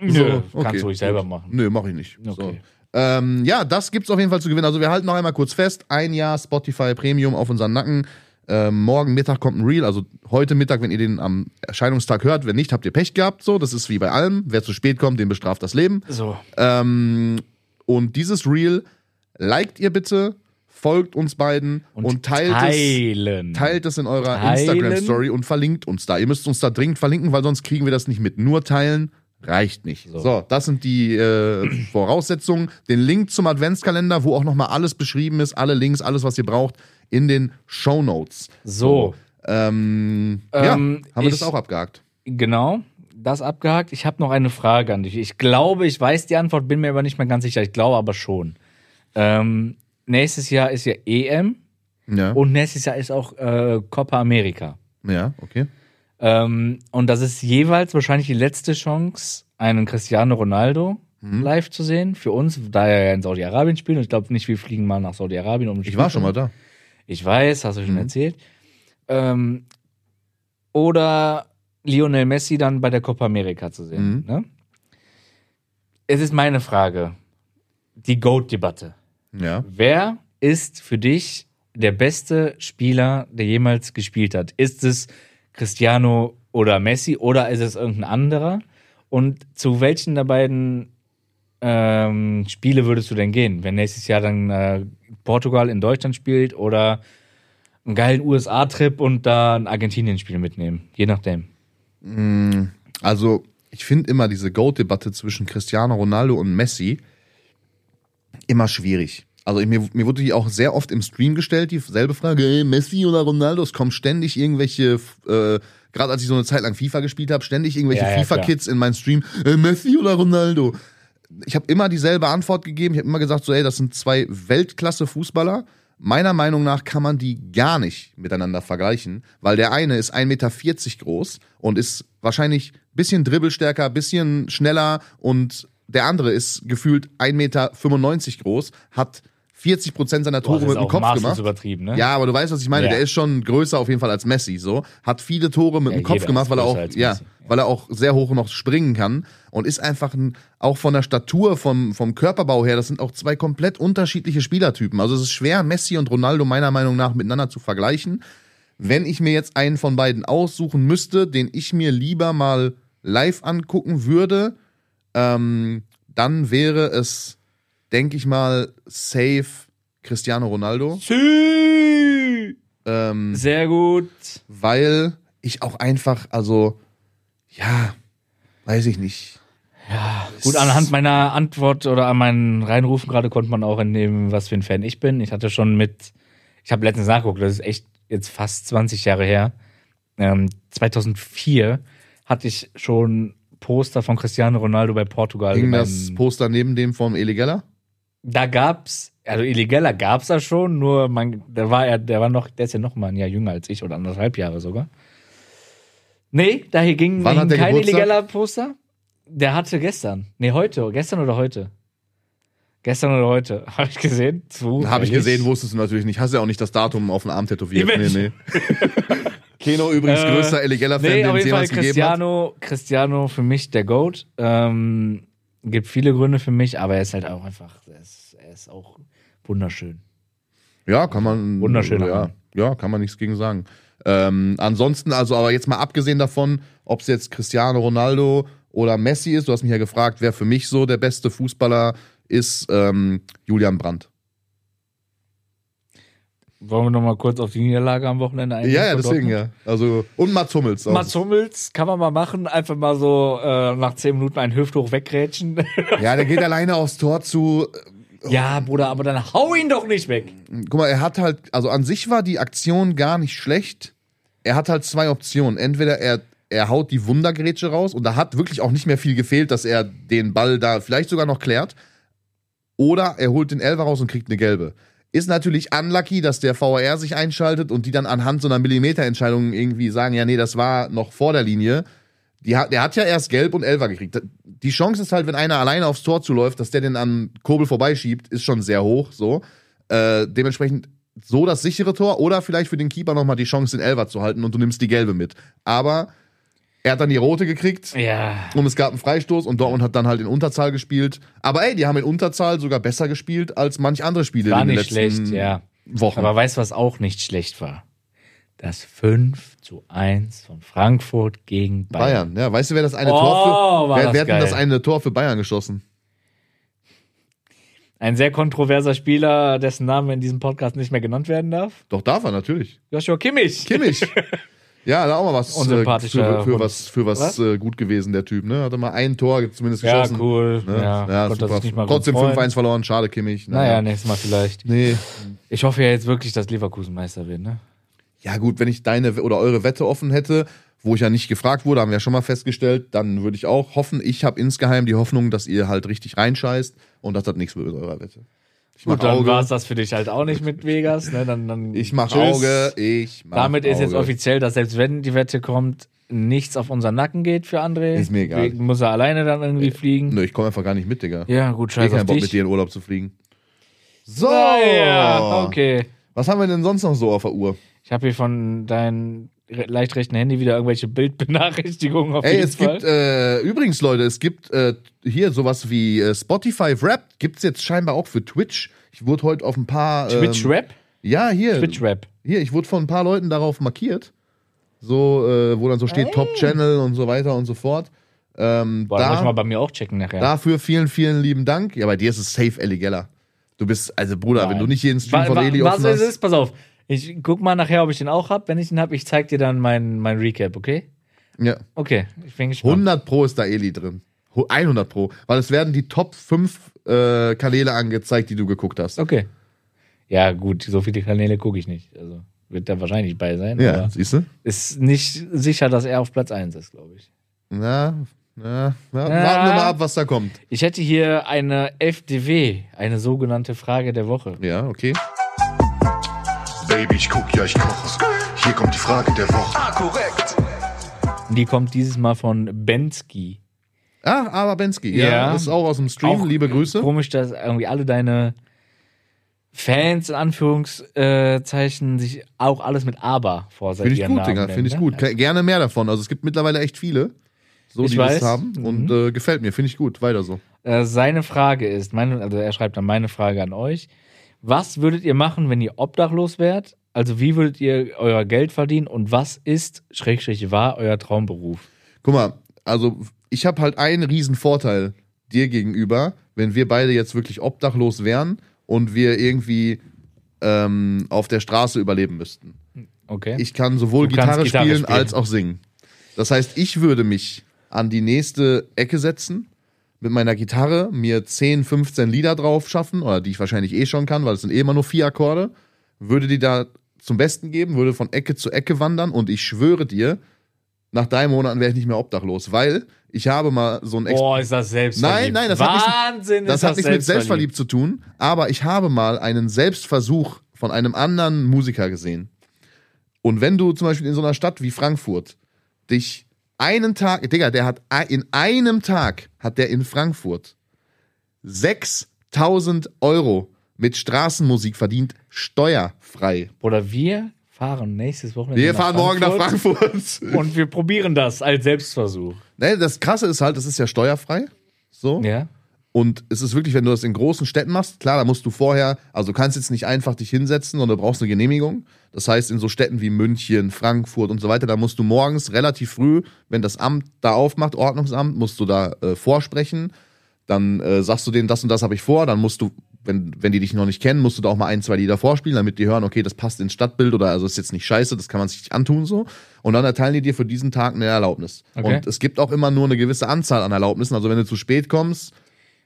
Nö, So, kannst okay, du ruhig selber machen. Nö, mach ich nicht. So. Okay. Ähm, ja, das gibt's auf jeden Fall zu gewinnen. Also wir halten noch einmal kurz fest. Ein Jahr Spotify Premium auf unseren Nacken. Ähm, morgen Mittag kommt ein Reel, also heute Mittag, wenn ihr den am Erscheinungstag hört. Wenn nicht, habt ihr Pech gehabt. So, das ist wie bei allem. Wer zu spät kommt, den bestraft das Leben. So. Ähm, und dieses Reel liked ihr bitte, folgt uns beiden und, teilt es teilen. teilt es in eurer Teilen. Instagram-Story und verlinkt uns da. Ihr müsst uns da dringend verlinken, weil sonst kriegen wir das nicht mit. Nur teilen reicht nicht. So, das sind die äh, Voraussetzungen. Den Link zum Adventskalender, wo auch nochmal alles beschrieben ist, alle Links, alles, was ihr braucht, in den Show Notes. So. Ähm, ja, Ähm, haben wir ich- das auch abgehakt. Genau, das abgehakt. Ich habe noch eine Frage an dich. Ich glaube, ich weiß die Antwort, bin mir aber nicht mehr ganz sicher. Ich glaube aber schon. Ähm, nächstes Jahr ist ja EM Ja, und nächstes Jahr ist auch äh, Copa America. ja, okay. Ähm, und das ist jeweils wahrscheinlich die letzte Chance, einen Cristiano Ronaldo live zu sehen. Für uns, da er ja in Saudi-Arabien spielt. Und ich glaube nicht, wir fliegen mal nach Saudi-Arabien. Um Ich war schon mal da. Ich weiß, hast du Mhm. schon erzählt. Ähm, oder Lionel Messi dann bei der Copa America zu sehen. Mhm. Ne? Es ist meine Frage. Die GOAT-Debatte. Ja. Wer ist für dich der beste Spieler, der jemals gespielt hat? Ist es Cristiano oder Messi oder ist es irgendein anderer? Und zu welchen der beiden ähm, Spiele würdest du denn gehen, wenn nächstes Jahr dann äh, Portugal in Deutschland spielt oder einen geilen USA-Trip und da ein Argentinien-Spiel mitnehmen? Je nachdem. Also, ich finde immer diese GOAT-Debatte zwischen Cristiano Ronaldo und Messi immer schwierig. Also, mir, mir wurde die auch sehr oft im Stream gestellt, dieselbe Frage, ey, Messi oder Ronaldo? Es kommen ständig irgendwelche, äh, gerade als ich so eine Zeit lang FIFA gespielt habe, ständig irgendwelche Ja, ja, FIFA-Kids in meinen Stream, äh, Messi oder Ronaldo? Ich habe immer dieselbe Antwort gegeben. Ich habe immer gesagt, so, ey, das sind zwei Weltklasse-Fußballer. Meiner Meinung nach kann man die gar nicht miteinander vergleichen, weil der eine ist 1,40 Meter groß und ist wahrscheinlich bisschen dribbelstärker, bisschen schneller und der andere ist gefühlt 1,95 Meter groß, hat 40 Prozent seiner Tore mit dem Kopf maßlos gemacht. übertrieben, ne? Ja, aber du weißt, was ich meine. Ja. Der ist schon größer auf jeden Fall als Messi, so. Hat viele Tore mit Ja, dem Kopf gemacht, weil er auch, ja, weil er auch sehr hoch noch springen kann und ist einfach ein, auch von der Statur, vom, vom Körperbau her, das sind auch zwei komplett unterschiedliche Spielertypen. Also es ist schwer, Messi und Ronaldo meiner Meinung nach miteinander zu vergleichen. Wenn ich mir jetzt einen von beiden aussuchen müsste, den ich mir lieber mal live angucken würde, ähm, dann wäre es, denke ich mal, safe Cristiano Ronaldo. Sü! Ähm, Sehr gut. weil ich auch einfach, also, ja, weiß ich nicht. Gut, anhand meiner Antwort oder an meinen Reinrufen gerade konnte man auch entnehmen, was für ein Fan ich bin. Ich hatte schon mit, ich habe letztens nachgeguckt, das ist echt jetzt fast 20 Jahre her. Ähm, 2004 hatte ich schon Poster von Cristiano Ronaldo bei Portugal. Hing in das Poster neben dem vom Eligella? da gab's, also illegaler gab's da schon, nur man, der war er, der war noch, der ist ja noch mal ein Jahr jünger als ich oder anderthalb Jahre sogar. Nee, da hier ging, Wann hing der kein Geburtstag? illegaler Poster. Der hatte gestern. Nee, heute. Gestern oder heute? Gestern oder heute. [laughs] Habe ich gesehen. Habe ich gesehen, wusstest du natürlich nicht. Hast ja auch nicht das Datum auf den Arm tätowiert. Nee, nee. [laughs] Keno übrigens Äh, größter Eligella-Fan, Nee, den es jeden Fall jemals gegeben hat. Cristiano, Cristiano für mich der GOAT. Ähm, gibt viele Gründe für mich, aber er ist halt auch einfach, er ist, er ist auch wunderschön. Ja, kann man. Wunderschöner ja, ja, kann man nichts gegen sagen. Ähm, ansonsten, also, aber jetzt mal abgesehen davon, ob es jetzt Cristiano Ronaldo oder Messi ist, du hast mich ja gefragt, wer für mich so der beste Fußballer ist, ähm, Julian Brandt. Wollen wir noch mal kurz auf die Niederlage am Wochenende eingehen? Ja, ja, deswegen Dortmund? ja. Also, und Mats Hummels. Auch. Mats Hummels kann man mal machen, einfach mal so äh, nach zehn Minuten einen Hüfthoch weggrätschen. [laughs] Ja, der geht alleine aufs Tor zu. ja, Bruder, aber dann hau ihn doch nicht weg. Guck mal, er hat halt, also an sich war die Aktion gar nicht schlecht. Er hat halt zwei Optionen. Entweder er, er haut die Wundergrätsche raus und da hat wirklich auch nicht mehr viel gefehlt, dass er den Ball da vielleicht sogar noch klärt. Oder er holt den Elfer raus und kriegt eine gelbe. Ist natürlich unlucky, dass der VAR sich einschaltet und die dann anhand so einer Millimeterentscheidung irgendwie sagen, ja, nee, das war noch vor der Linie. Die hat, der hat ja erst gelb und Elfer gekriegt. Die Chance ist halt, wenn einer alleine aufs Tor zuläuft, dass der den an Kobel vorbeischiebt, ist schon sehr hoch, so. Äh, dementsprechend so das sichere Tor oder vielleicht für den Keeper nochmal die Chance, den Elfer zu halten und du nimmst die gelbe mit. Aber er hat dann die rote gekriegt Ja. und es gab einen Freistoß und Dortmund hat dann halt in Unterzahl gespielt. Aber ey, die haben in Unterzahl sogar besser gespielt als manch andere Spiele War in den nicht letzten schlecht, ja. Wochen. Aber weißt du, was auch nicht schlecht war? Das 5 zu 1 von Frankfurt gegen Bayern. Bayern, ja, weißt du, wer das eine Oh, Tor für war wer, das wer hat denn das eine Tor für Bayern geschossen? Ein sehr kontroverser Spieler, dessen Name in diesem Podcast nicht mehr genannt werden darf. Doch darf er natürlich. Joshua Kimmich. Kimmich. [laughs] Ja, da auch mal was äh, Unsympathischer für, für was, für was, Was? Äh, gut gewesen, der Typ. Ne? Hat er mal ein Tor zumindest Ja, geschossen. cool. Ne? Ja, Ja, konnte super. nicht mal Trotzdem gut freuen. 5-1 verloren, schade, Kimmich. Naja, nächstes Mal vielleicht. Nee. Ich hoffe ja jetzt wirklich, dass Leverkusen Meister wird, ne? Ja, gut, wenn ich deine oder eure Wette offen hätte, wo ich ja nicht gefragt wurde, haben wir ja schon mal festgestellt, dann würde ich auch hoffen, ich habe insgeheim die Hoffnung, dass ihr halt richtig reinscheißt und dass das nichts wird mit eurer Wette. Ich Gut, dann war es das für dich halt auch nicht mit Vegas. Ne? Dann, dann [laughs] Ich mach tschüss. Auge. Ich mach Damit ist Auge. jetzt offiziell, dass selbst wenn die Wette kommt, nichts auf unseren Nacken geht für André. Ist mir egal. Deswegen Muss er alleine dann irgendwie fliegen. Nö, ich komme einfach gar nicht mit, Digga. Ja, gut, Ich scheiß hab keinen Bock, dich. mit dir in Urlaub zu fliegen. So. ja, okay. Was haben wir denn sonst noch so auf der Uhr? Ich habe hier von deinem re- leicht rechten Handy wieder irgendwelche Bildbenachrichtigungen auf Ey, jeden es Fall. gibt, äh, übrigens, Leute, es gibt äh, hier sowas wie äh, Spotify Rap, gibt's jetzt scheinbar auch für Twitch. Ich wurde heute auf ein paar. Twitch Ähm, Rap? ja, hier. Twitch Rap. Hier, ich wurde von ein paar Leuten darauf markiert. So, äh, wo dann so steht Top Channel und so weiter und so fort. Ähm, Boah, da, muss ich mal bei mir auch checken nachher. dafür vielen, vielen lieben Dank. Ja, bei dir ist es safe Ellie Geller. Du bist, also Bruder, wenn du nicht jeden Stream Wa- von Eli Was offen ist hast. es? Pass auf. Ich guck mal nachher, ob ich den auch hab. Wenn ich den hab, ich zeig dir dann mein, mein Recap, okay? Ja. Okay, ich bin gespannt. 100 Pro ist da Eli drin. Hu- 100 Pro. Weil es werden die Top 5 äh, Kanäle angezeigt, die du geguckt hast. Okay. Ja, gut, so viele Kanäle gucke ich nicht. Also wird da wahrscheinlich bei sein. Ja, siehst du? ist nicht sicher, dass er auf Platz 1 ist, glaube ich. Na, na, na Ja. warten wir mal ab, was da kommt. Ich hätte hier eine FDW, eine sogenannte Frage der Woche. Ja, okay. Baby, ich guck, ja, ich koche. Hier kommt die Frage der Woche. Ah, korrekt. Die kommt dieses Mal von Bensky. Ah, aber Bensky, ja, Ja. ist auch aus dem Stream. Auch Liebe Grüße. Komisch, dass irgendwie alle deine Fans in Anführungszeichen sich auch alles mit Aber vor Finde ich gut, Digga, finde ich gut. Ke- Gerne mehr davon. Also es gibt mittlerweile echt viele, so Ich die weiß. das haben. Und äh, gefällt mir, finde ich gut. Weiter so. Äh, seine Frage ist, meine, also er schreibt dann meine Frage an euch. Was würdet ihr machen, wenn ihr obdachlos wärt? Also wie würdet ihr euer Geld verdienen und was ist, Schrägstrich war, euer Traumberuf? Guck mal, also ich habe halt einen riesen Vorteil dir gegenüber, wenn wir beide jetzt wirklich obdachlos wären und wir irgendwie ähm, auf der Straße überleben müssten. Okay. Ich kann sowohl Gitarre, Gitarre spielen, spielen. als auch singen. Das heißt, ich würde mich an die nächste Ecke setzen, mit meiner Gitarre mir 10, 15 Lieder drauf schaffen, oder die ich wahrscheinlich eh schon kann, weil es sind eh immer nur vier Akkorde, würde die da zum Besten geben, würde von Ecke zu Ecke wandern und ich schwöre dir, nach drei Monaten wäre ich nicht mehr obdachlos, weil ich habe mal so ein Ex Boah, ist das selbstverliebt. Nein, nein, das hat nichts- Wahnsinn, das hat nichts mit selbstverliebt zu tun, aber ich habe mal einen Selbstversuch von einem anderen Musiker gesehen. Und wenn du zum Beispiel in so einer Stadt wie Frankfurt dich einen Tag, Digga, der hat in einem Tag hat der in Frankfurt 6000 Euro mit Straßenmusik verdient, steuerfrei. Oder wir fahren nächstes Wochenende Wir fahren morgen nach Frankfurt. Und wir probieren das als Selbstversuch. Ne, das Krasse ist halt, das ist ja steuerfrei. So. Ja. Und es ist wirklich, wenn du das in großen Städten machst, klar, da musst du vorher, also du kannst jetzt nicht einfach dich hinsetzen, sondern du brauchst eine Genehmigung. Das heißt, in so Städten wie München, Frankfurt und so weiter, da musst du morgens relativ früh, wenn das Amt da aufmacht, Ordnungsamt, musst du da äh, vorsprechen. Dann äh, sagst du denen, das und das habe ich vor. Dann musst du, wenn, wenn die dich noch nicht kennen, musst du da auch mal ein, zwei Lieder vorspielen, damit die hören, okay, das passt ins Stadtbild oder also ist jetzt nicht scheiße, das kann man sich nicht antun so. Und dann erteilen die dir für diesen Tag eine Erlaubnis. Okay. Und es gibt auch immer nur eine gewisse Anzahl an Erlaubnissen. Also wenn du zu spät kommst,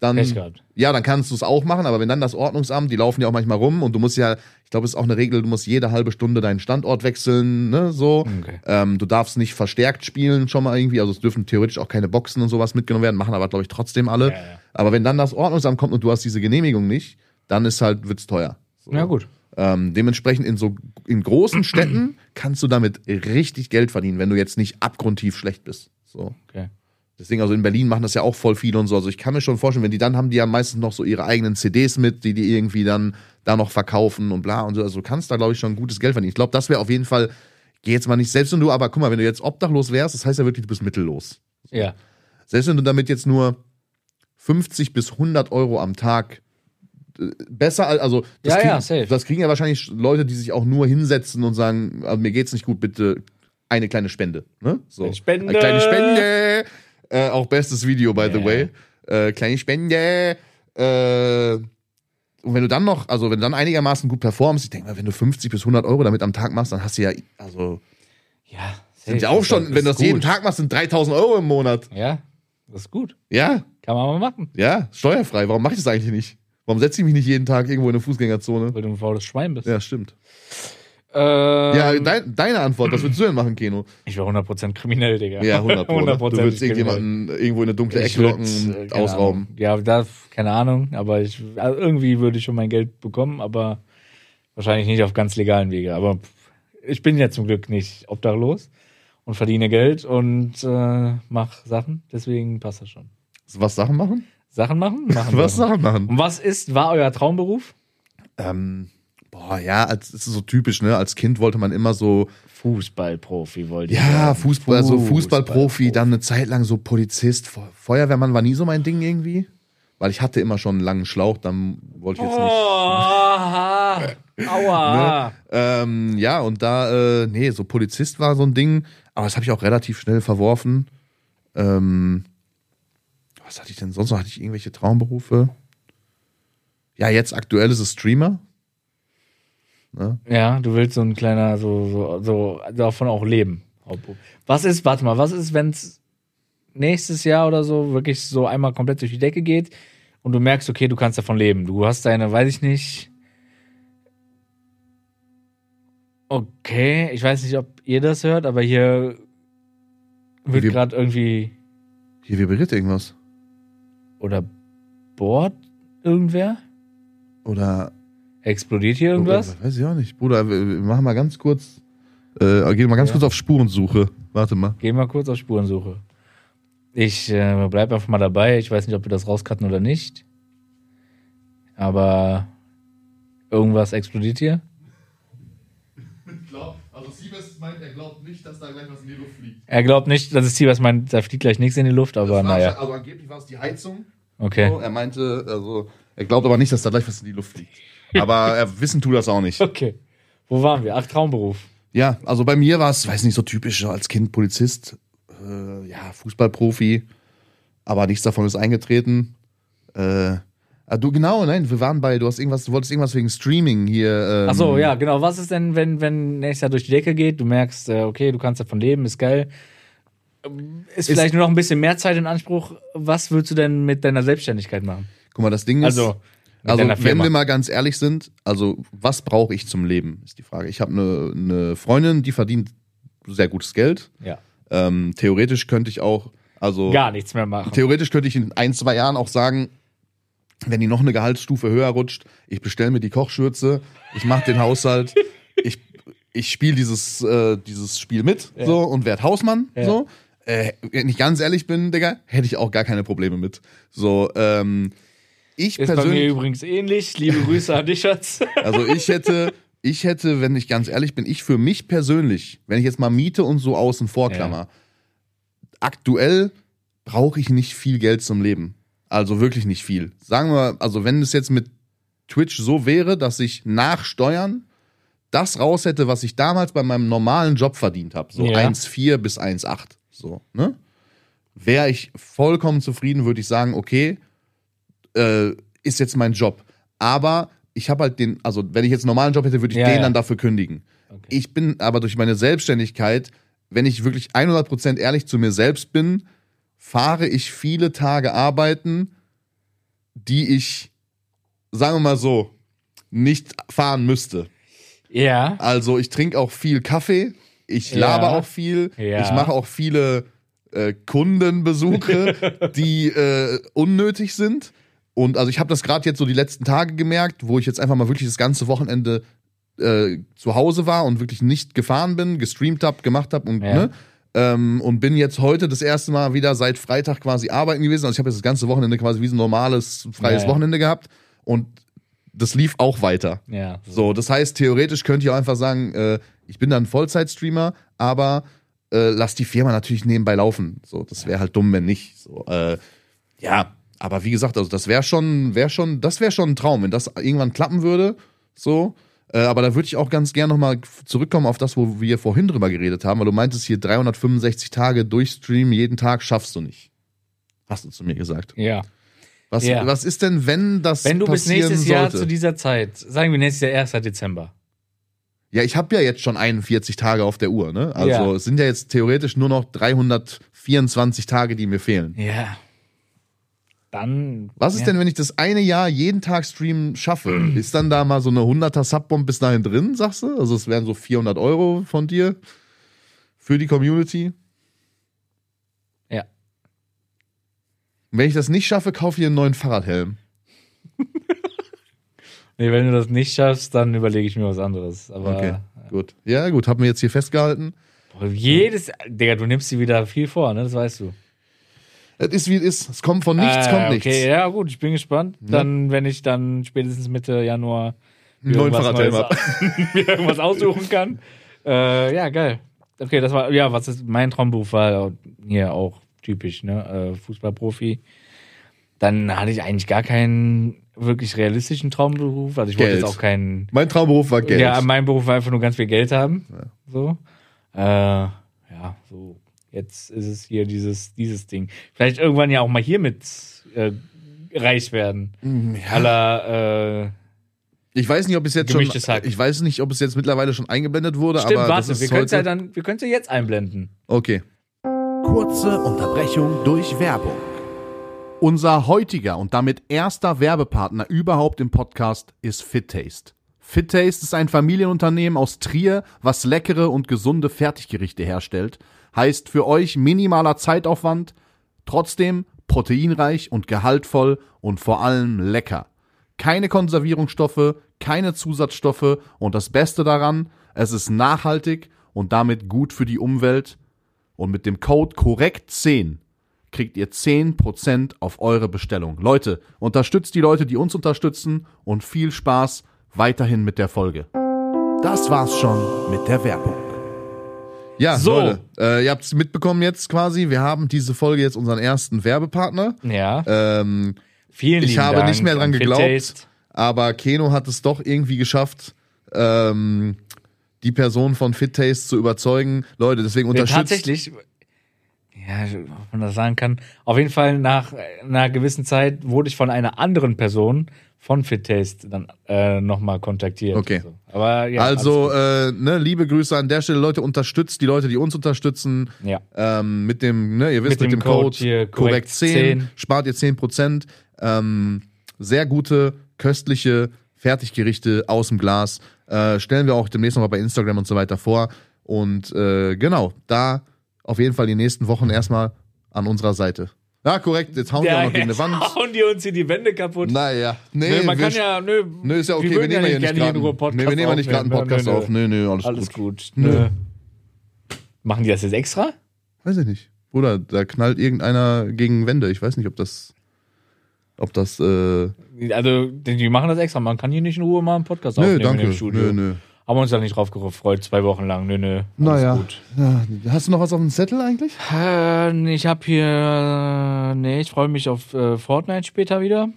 dann, ja, dann kannst du es auch machen, aber wenn dann das Ordnungsamt, die laufen ja auch manchmal rum und du musst ja, ich glaube, es ist auch eine Regel, du musst jede halbe Stunde deinen Standort wechseln, ne, so. Okay. Ähm, du darfst nicht verstärkt spielen schon mal irgendwie, also es dürfen theoretisch auch keine Boxen und sowas mitgenommen werden, machen aber, glaube ich, trotzdem alle. Ja, ja. Aber wenn dann das Ordnungsamt kommt und du hast diese Genehmigung nicht, dann ist halt, wird's teuer. So. Ja, gut. Ähm, dementsprechend in so in großen Städten kannst du damit richtig Geld verdienen, wenn du jetzt nicht abgrundtief schlecht bist. So. Okay. Deswegen, also in Berlin machen das ja auch voll viele und so. Also ich kann mir schon vorstellen, wenn die dann haben die ja meistens noch so ihre eigenen CDs mit, die die irgendwie dann da noch verkaufen und bla und so. Also du kannst da, glaube ich, schon gutes Geld verdienen. Ich glaube, das wäre auf jeden Fall, geh jetzt mal nicht selbst wenn du, aber guck mal, wenn du jetzt obdachlos wärst, das heißt ja wirklich, du bist mittellos. Ja. Selbst wenn du damit jetzt nur 50 bis 100 Euro am Tag äh, besser, al- also das, Ja, kriegen, ja, safe. das kriegen ja wahrscheinlich Leute, die sich auch nur hinsetzen und sagen, mir geht's nicht gut, bitte eine kleine Spende. Ne? So. Spende. Eine kleine Spende. Äh, auch bestes Video, by the Ja. way. Äh, kleine Spende. Äh, und wenn du dann noch, also wenn du dann einigermaßen gut performst, ich denke mal, wenn du 50 bis 100 Euro damit am Tag machst, dann hast du ja, also Ja. sind ja auch schon, wenn du das jeden Tag machst, sind 3000 Euro im Monat. Ja, das ist gut. Ja, Kann man mal machen. ja, steuerfrei. Warum mache ich das eigentlich nicht? Warum setze ich mich nicht jeden Tag irgendwo in eine Fußgängerzone? Weil du ein faules Schwein bist. Ja, stimmt. Ähm, Ja, dein, deine Antwort, was würdest du denn machen, Keno? ich wäre 100% kriminell, Digga. Ja, 100 Pro, ne? Du 100% würdest irgendjemanden irgendwo in eine dunkle Ich Ecke locken äh, und keine ausrauben. Ahnung. Ja, da, keine Ahnung, aber ich, also irgendwie würde ich schon mein Geld bekommen, aber wahrscheinlich nicht auf ganz legalen Wege. Aber ich bin ja zum Glück nicht obdachlos und verdiene Geld und äh, mache Sachen, deswegen passt das schon. Was Sachen machen? Sachen machen? machen [laughs] Was Sachen machen? Und was ist, war euer Traumberuf? Ähm, boah, ja, als, das ist so typisch, ne? Als Kind wollte man immer so, Fußballprofi wollte ich ja, werden. Fußball, so Fußballprofi, Fußballprofi. dann eine Zeit lang so Polizist. Fe- Feuerwehrmann war nie so mein Ding irgendwie. Weil ich hatte immer schon einen langen Schlauch, dann wollte ich jetzt nicht. Oh, aha. [laughs] Aua. Ähm, ja, und da, äh, nee, so Polizist war so ein Ding, aber das habe ich auch relativ schnell verworfen. Ähm, was hatte ich denn sonst noch? Hatte ich irgendwelche Traumberufe? Ja, jetzt aktuell ist es Streamer. Ja, du willst so ein kleiner, so, so, so davon auch leben. Was ist, warte mal, was ist, wenn es nächstes Jahr oder so wirklich so einmal komplett durch die Decke geht und du merkst, okay, du kannst davon leben. Du hast deine, weiß ich nicht. Okay, ich weiß nicht, ob ihr das hört, aber hier wird Wir- gerade irgendwie Hier vibriert irgendwas. oder bohrt irgendwer? Oder. Explodiert hier irgendwas? Weiß ich auch nicht. Bruder, wir wir machen mal ganz kurz. Äh, gehen mal ganz Ja. kurz auf Spurensuche. Warte mal. Geh mal kurz auf Spurensuche. Ich äh, bleib einfach mal dabei. Ich weiß nicht, ob wir das rauscutten oder nicht. Aber irgendwas explodiert hier. Also Siebes meint, er glaubt nicht, dass da gleich was in die Luft fliegt. Er glaubt nicht, dass es was meint, da fliegt gleich nichts in die Luft, aber naja. Also angeblich war es die Heizung. Okay. So, er meinte, also, er glaubt aber nicht, dass da gleich was in die Luft fliegt. Aber er wissen tut das auch nicht. Okay. Wo waren wir? Ach, Traumberuf. Ja, also bei mir war es, weiß nicht, so typisch als Kind Polizist, äh, ja, Fußballprofi, aber nichts davon ist eingetreten. Äh, ah, du, genau, nein, wir waren bei, du hast irgendwas, du wolltest irgendwas wegen Streaming hier. Ähm, Ach so, ja, genau. Was ist denn, wenn, wenn nächstes Jahr durch die Decke geht, du merkst, äh, okay, du kannst davon leben, ist geil. Ähm, Ist vielleicht nur noch ein bisschen mehr Zeit in Anspruch. Was würdest du denn mit deiner Selbstständigkeit machen? Guck mal, das Ding ist, Also, also wenn wir mal ganz ehrlich sind, also was brauche ich zum Leben, ist die Frage. Ich habe eine eine Freundin, die verdient sehr gutes Geld. Ja. Ähm, theoretisch könnte ich auch, also Gar nichts mehr machen. Theoretisch könnte ich in ein, zwei Jahren auch sagen, wenn die noch eine Gehaltsstufe höher rutscht, ich bestelle mir die Kochschürze, ich mache den Haushalt, [laughs] ich, ich spiele dieses, äh, dieses Spiel mit Ja. so und werde Hausmann. Ja. So. Äh, wenn ich ganz ehrlich bin, Digga, hätte ich auch gar keine Probleme mit. So, ähm, ich Ist bei mir persönlich, übrigens ähnlich. Liebe Grüße an dich, Schatz. [laughs] also ich hätte, ich hätte, wenn ich ganz ehrlich bin, ich für mich persönlich, wenn ich jetzt mal Miete und so außen vor klammer, aktuell brauche ich nicht viel Geld zum Leben. Also wirklich nicht viel. Sagen wir, also wenn es jetzt mit Twitch so wäre, dass ich nach Steuern das raus hätte, was ich damals bei meinem normalen Job verdient habe, so Ja. 1,4 bis 1,8, so, ne? Wäre ich vollkommen zufrieden, würde ich sagen, okay, äh, ist jetzt mein Job. Aber ich habe halt den, also wenn ich jetzt einen normalen Job hätte, würde ich Ja, den ja. dann dafür kündigen. Okay. Ich bin aber durch meine Selbstständigkeit, wenn ich wirklich 100% ehrlich zu mir selbst bin, fahre ich viele Tage arbeiten, die ich, sagen wir mal so, nicht fahren müsste. Ja. Also ich trinke auch viel Kaffee, ich Ja. laber auch viel, Ja. ich mache auch viele äh, Kundenbesuche, [laughs] die äh, unnötig sind. Und also ich habe das gerade jetzt so die letzten Tage gemerkt, wo ich jetzt einfach mal wirklich das ganze Wochenende äh, zu Hause war und wirklich nicht gefahren bin, gestreamt habe, gemacht habe und Ja. ne, ähm, und bin jetzt heute das erste Mal wieder seit Freitag quasi arbeiten gewesen. Also ich habe jetzt das ganze Wochenende quasi wie so ein normales freies Ja, ja. Wochenende gehabt und das lief auch weiter. Ja. So, das heißt, theoretisch könnte ich auch einfach sagen, äh, ich bin dann Vollzeitstreamer, aber äh, lass die Firma natürlich nebenbei laufen. So, das wäre halt dumm, wenn nicht. So, äh, ja, aber wie gesagt, also das wäre schon, wäre schon, das wäre schon ein Traum, wenn das irgendwann klappen würde. So, äh, aber da würde ich auch ganz gern nochmal zurückkommen auf das, wo wir vorhin drüber geredet haben, weil du meintest hier 365 Tage durchstreamen, jeden Tag schaffst du nicht. Hast du zu mir gesagt. Ja. Was, Ja. was ist denn, wenn das Wenn du bis nächstes Jahr sollte? zu dieser Zeit, sagen wir nächstes Jahr 1. Dezember. Ja, ich habe ja jetzt schon 41 Tage auf der Uhr, ne? Also Ja. es sind ja jetzt theoretisch nur noch 324 Tage, die mir fehlen. Ja. Dann. Was ist ja. denn, wenn ich das eine Jahr jeden Tag streamen schaffe? Ist dann da mal so eine 100er Subbomb bis dahin drin, sagst du? Also es wären so 400 Euro von dir für die Community. Ja. Und wenn ich das nicht schaffe, kaufe ich einen neuen Fahrradhelm. [laughs] Nee, wenn du das nicht schaffst, dann überlege ich mir was anderes. Aber Okay, gut. Ja, gut, haben wir jetzt hier festgehalten. boah, jedes. Digga, du nimmst dir wieder viel vor, ne? Das weißt du. Es ist wie es ist. Es kommt von nichts, Äh, kommt nichts. Okay, ja, gut, ich bin gespannt. Dann, wenn ich dann spätestens Mitte Januar Einen neuen irgendwas Fahrradhelm [laughs] mir irgendwas aussuchen kann. Äh, ja, geil. Okay, das war, ja, was ist mein Traumberuf war hier auch typisch, ne? Äh, Fußballprofi. Dann hatte ich eigentlich gar keinen wirklich realistischen Traumberuf. Also ich wollte Geld. jetzt auch keinen. Mein Traumberuf war Geld. Ja, mein Beruf war einfach nur ganz viel Geld haben. So. Äh, ja, so. Jetzt ist es hier dieses, dieses Ding. Vielleicht irgendwann ja auch mal hiermit äh, reich werden. Mm, Aller, äh, ich weiß nicht, ob es jetzt schon. Hack. Ich weiß nicht, ob es jetzt mittlerweile schon eingeblendet wurde, stimmt, aber warte, das wir können es ja dann, wir können es ja jetzt einblenden. Okay. Kurze Unterbrechung durch Werbung. Unser heutiger und damit erster Werbepartner überhaupt im Podcast ist FitTaste. FitTaste ist ein Familienunternehmen aus Trier, was leckere und gesunde Fertiggerichte herstellt. Heißt für euch minimaler Zeitaufwand, trotzdem proteinreich und gehaltvoll und vor allem lecker. Keine Konservierungsstoffe, keine Zusatzstoffe und das Beste daran, es ist nachhaltig und damit gut für die Umwelt und mit dem Code korrekt10 kriegt ihr 10% auf eure Bestellung. Leute, unterstützt die Leute, die uns unterstützen und viel Spaß weiterhin mit der Folge. Das war's schon mit der Werbung. Ja, So. Leute, äh, ihr habt es mitbekommen jetzt quasi. Wir haben diese Folge jetzt unseren ersten Werbepartner. Ja. Ähm, Vielen ich lieben habe Dank nicht mehr dran an geglaubt, aber Keno hat es doch irgendwie geschafft, ähm, die Person von FitTaste zu überzeugen. Leute, deswegen Ja, unterstützt. tatsächlich, ja, ob man das sagen kann, auf jeden Fall nach einer gewissen Zeit wurde ich von einer anderen Person von FitTaste dann äh, nochmal kontaktiert. Okay. So. Aber ja, also, äh, ne, liebe Grüße an der Stelle, Leute, unterstützt die Leute, die uns unterstützen. ja. Ähm, mit dem, ne, ihr wisst, Mit mit, dem dem Code, Code hier, korrekt korrekt 10, 10. spart ihr 10%. Ähm, sehr gute, köstliche Fertiggerichte aus dem Glas. Äh, stellen wir auch demnächst nochmal bei Instagram und so weiter vor. Und äh, genau, da auf jeden Fall die nächsten Wochen erstmal an unserer Seite. Ja, korrekt, jetzt hauen wir auch noch gegen eine Wand. [laughs] hauen die uns hier die Wände kaputt. Naja, nee, nö, man wir, kann ja, nö, nö, ist ja okay, wir, nehmen ja nicht gerade hier nur nee, Podcast wir nehmen ja nicht gerade einen. Podcast Nö, nö, auf. Nö, nö, alles, Alles gut. gut. Nö. Machen die das jetzt extra? Weiß ich nicht. Oder da knallt irgendeiner gegen Wände. Ich weiß nicht, ob das, ob das, äh, Also, die die machen das extra. Man kann hier nicht in Ruhe mal einen Podcast nö, aufnehmen danke. im Studio. Nö, nö. Haben wir uns da nicht drauf gefreut, zwei Wochen lang. Nö, nö. Naja. gut. Ja, hast du noch was auf dem Zettel eigentlich? Äh, ich habe hier. Nee, ich freue mich auf äh, Fortnite später wieder.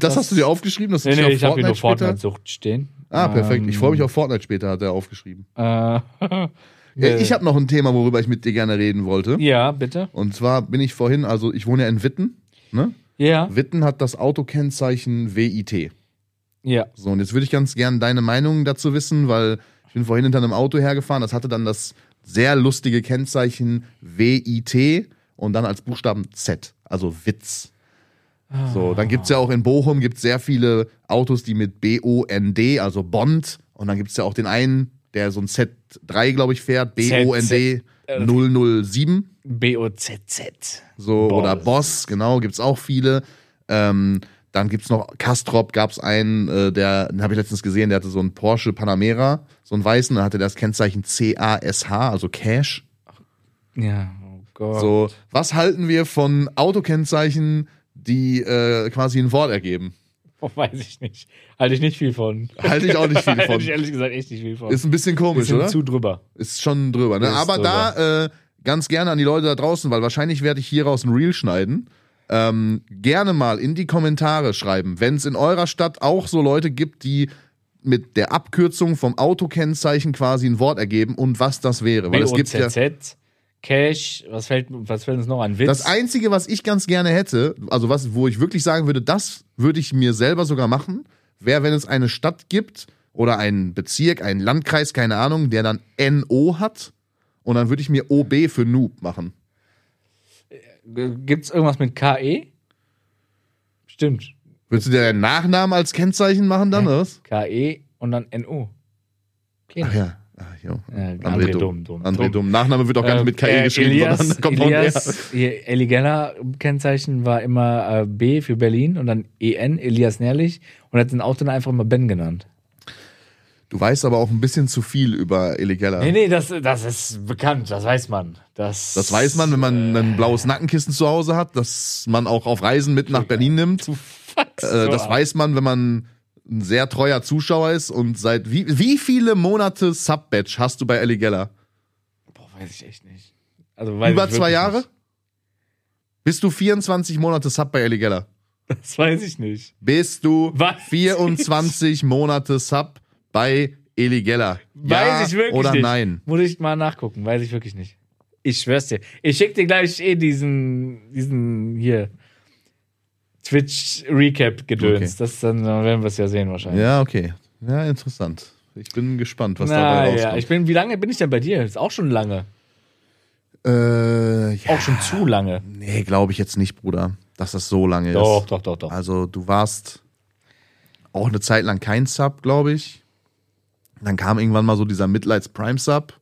Das, hast du dir aufgeschrieben, dass Nee, nee, ich habe hier nur Fortnite-Sucht stehen. Ah, perfekt. Ich freue mich Ähm, auf Fortnite später, hat er aufgeschrieben. Äh, [laughs] Äh, Ich habe noch ein Thema, worüber ich mit dir gerne reden wollte. ja, bitte. Und zwar bin ich vorhin, also ich wohne ja in Witten. Ne? Ja, Witten hat das Autokennzeichen WIT. Ja. So, und jetzt würde ich ganz gerne deine Meinung dazu wissen, weil ich bin vorhin hinter einem Auto hergefahren, das hatte dann das sehr lustige Kennzeichen WIT und dann als Buchstaben Z, also Witz. So, dann gibt's ja auch in Bochum gibt's sehr viele Autos, die mit B-O-N-D, also Bond, und dann gibt's ja auch den einen, der so ein Z3, glaube ich, fährt, B-O-N-D 007. B-O-Z-Z. So, Boss. oder Boss, genau, gibt's auch viele. Ähm, dann gibt's noch Kastrop, gab's einen, äh, der, den habe ich letztens gesehen, der hatte so einen Porsche Panamera, so einen weißen, da hatte das Kennzeichen C-A-S-H, also Cash. Ja, oh Gott. So, was halten wir von Autokennzeichen, die äh, quasi ein Wort ergeben? Oh, weiß ich nicht. Halte ich nicht viel von. Halte ich auch nicht viel [laughs] Halte von. ich ehrlich gesagt echt nicht viel von. Ist ein bisschen komisch, Bisschen oder? zu drüber. Ist schon drüber, ne? Ist Aber da äh, ganz gerne an die Leute da draußen, weil wahrscheinlich werde ich hieraus ein Reel schneiden. Ähm, gerne mal in die Kommentare schreiben, wenn es in eurer Stadt auch so Leute gibt, die mit der Abkürzung vom Autokennzeichen quasi ein Wort ergeben und was das wäre. Weil es gibt ja. Cash, was fällt, was fällt uns noch an? Witz? Das Einzige, was ich ganz gerne hätte, also was, wo ich wirklich sagen würde, das würde ich mir selber sogar machen, wäre, wenn es eine Stadt gibt oder einen Bezirk, einen Landkreis, keine Ahnung, der dann NO hat und dann würde ich mir OB für Noob machen. Gibt's irgendwas mit KE? Stimmt. Würdest du dir deinen Nachnamen als Kennzeichen machen dann, oder was? K-E und dann N-O. Keno. Ach ja. Ach, jo. Ja, André, dumm. André dumm. Nachname wird auch gar nicht mit KE äh, geschrieben, Elias, sondern [laughs] kommt Elias, Elli Geller Kennzeichen war immer äh, B für Berlin und dann EN, Elias Nährlich und hat den Auto dann einfach immer Ben genannt. Du weißt aber auch ein bisschen zu viel über Eli Geller. Nee, nee, das, das ist bekannt, das weiß man. Das, Das weiß man, wenn man ein blaues Nackenkissen zu Hause hat, das man auch auf Reisen mit nach Berlin nimmt. Äh, das weiß man, wenn man ein sehr treuer Zuschauer ist und seit wie, wie viele Monate Sub-Badge hast du bei Ellie Geller? Boah, weiß ich echt nicht. Also, Über ich zwei Jahre? Nicht. Bist du 24 Monate Sub bei Ellie Geller? Das weiß ich nicht. Bist du Weiß 24 Monate Sub bei Eli Geller? Ja weiß ich wirklich oder nicht. nein? Muss ich mal nachgucken, weiß ich wirklich nicht. Ich schwör's dir. Ich schick dir gleich eh diesen, diesen hier Twitch-Recap-Gedöns. Okay. Das dann dann werden wir es ja sehen wahrscheinlich. Ja, okay. Ja, interessant. Ich bin gespannt, was Na, dabei ja, rauskommt. ich bin, wie lange bin ich denn bei dir? Ist auch schon lange. äh, ja, Auch schon zu lange. nee, glaube ich jetzt nicht, Bruder, dass das so lange Doch, ist. doch, doch, doch. Also du warst auch eine Zeit lang kein Sub, glaube ich. Dann kam irgendwann mal so dieser Mitleids Prime Sub.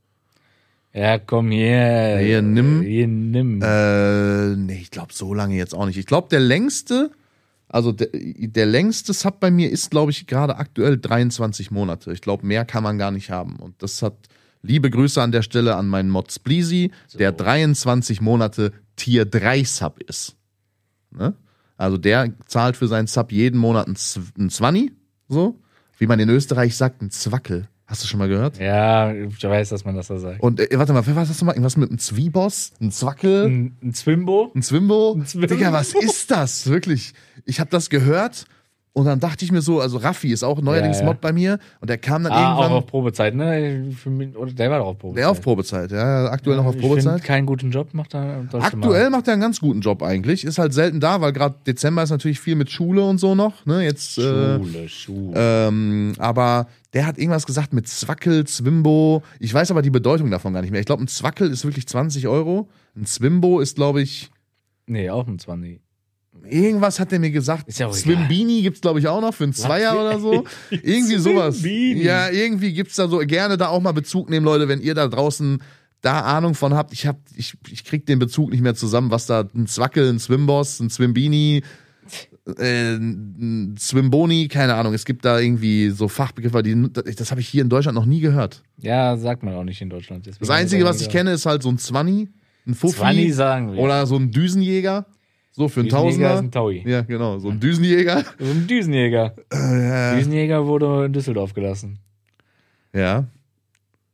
Ja, komm hier. Hier, nimm. Hier, nimm. Äh, nee, ich glaube so lange jetzt auch nicht. Ich glaube, der längste, also der, der längste Sub bei mir ist, glaube ich, gerade aktuell 23 Monate. Ich glaube, mehr kann man gar nicht haben. Und das hat liebe Grüße an der Stelle an meinen Mod Spleasy, der 23 Monate Tier 3 Sub ist. Ne? Also der zahlt für seinen Sub jeden Monat ein, Z- ein Zwanni, so. Wie man in Österreich sagt, ein Zwackel. Hast du schon mal gehört? ja, ich weiß, dass man das so sagt. Und äh, warte mal, was hast du mal? Irgendwas mit einem Zwieboss? Ein Zwackel? Ein, ein Zwimbo? Ein Zwimbo? Ein Zwimbo. Digga, was ist das? Wirklich. Ich habe das gehört und dann dachte ich mir so, also Raffi ist auch neuerdings Ja, ja. Mod bei mir und der kam dann Ah, auch irgendwann. auf Probezeit, ne? Mich, oder der war doch auf Probezeit. Der auf Probezeit, ja, aktuell noch auf Probezeit. find keinen guten Job macht er. Aktuell macht er einen ganz guten Job eigentlich. Ist halt selten da, weil gerade Dezember ist natürlich viel mit Schule und so noch. Ne? Jetzt, äh, Schule, Schule. ähm, aber der hat irgendwas gesagt mit Zwackel, Zwimbo. Ich weiß aber die Bedeutung davon gar nicht mehr. Ich glaube, ein Zwackel ist wirklich 20 Euro. Ein Zwimbo ist, glaube ich, nee, auch ein 20. Irgendwas hat der mir gesagt. Ist ja auch. Swimbini gibt's glaube ich auch noch für einen Zweier oder so. [laughs] Irgendwie sowas. Ja, irgendwie gibt's da so gerne da auch mal Bezug nehmen, Leute, wenn ihr da draußen da Ahnung von habt. Ich hab, ich, ich krieg den Bezug nicht mehr zusammen, was da ein Zwackel, ein Swimboss, ein Swimbini, äh, ein Swimboni, keine Ahnung. Es gibt da irgendwie so Fachbegriffe, die, das habe ich hier in Deutschland noch nie gehört. Ja, sagt man auch nicht in Deutschland. Deswegen Das Einzige, was ich kenne, ist halt so ein Zwanni, ein Fuffi 20 sagen wir. oder so ein Düsenjäger. So für einen Tausender. ist ein Taui. Ja, genau, so ein Düsenjäger. So ein Düsenjäger. [laughs] Äh, Düsenjäger wurde in Düsseldorf gelassen. Ja.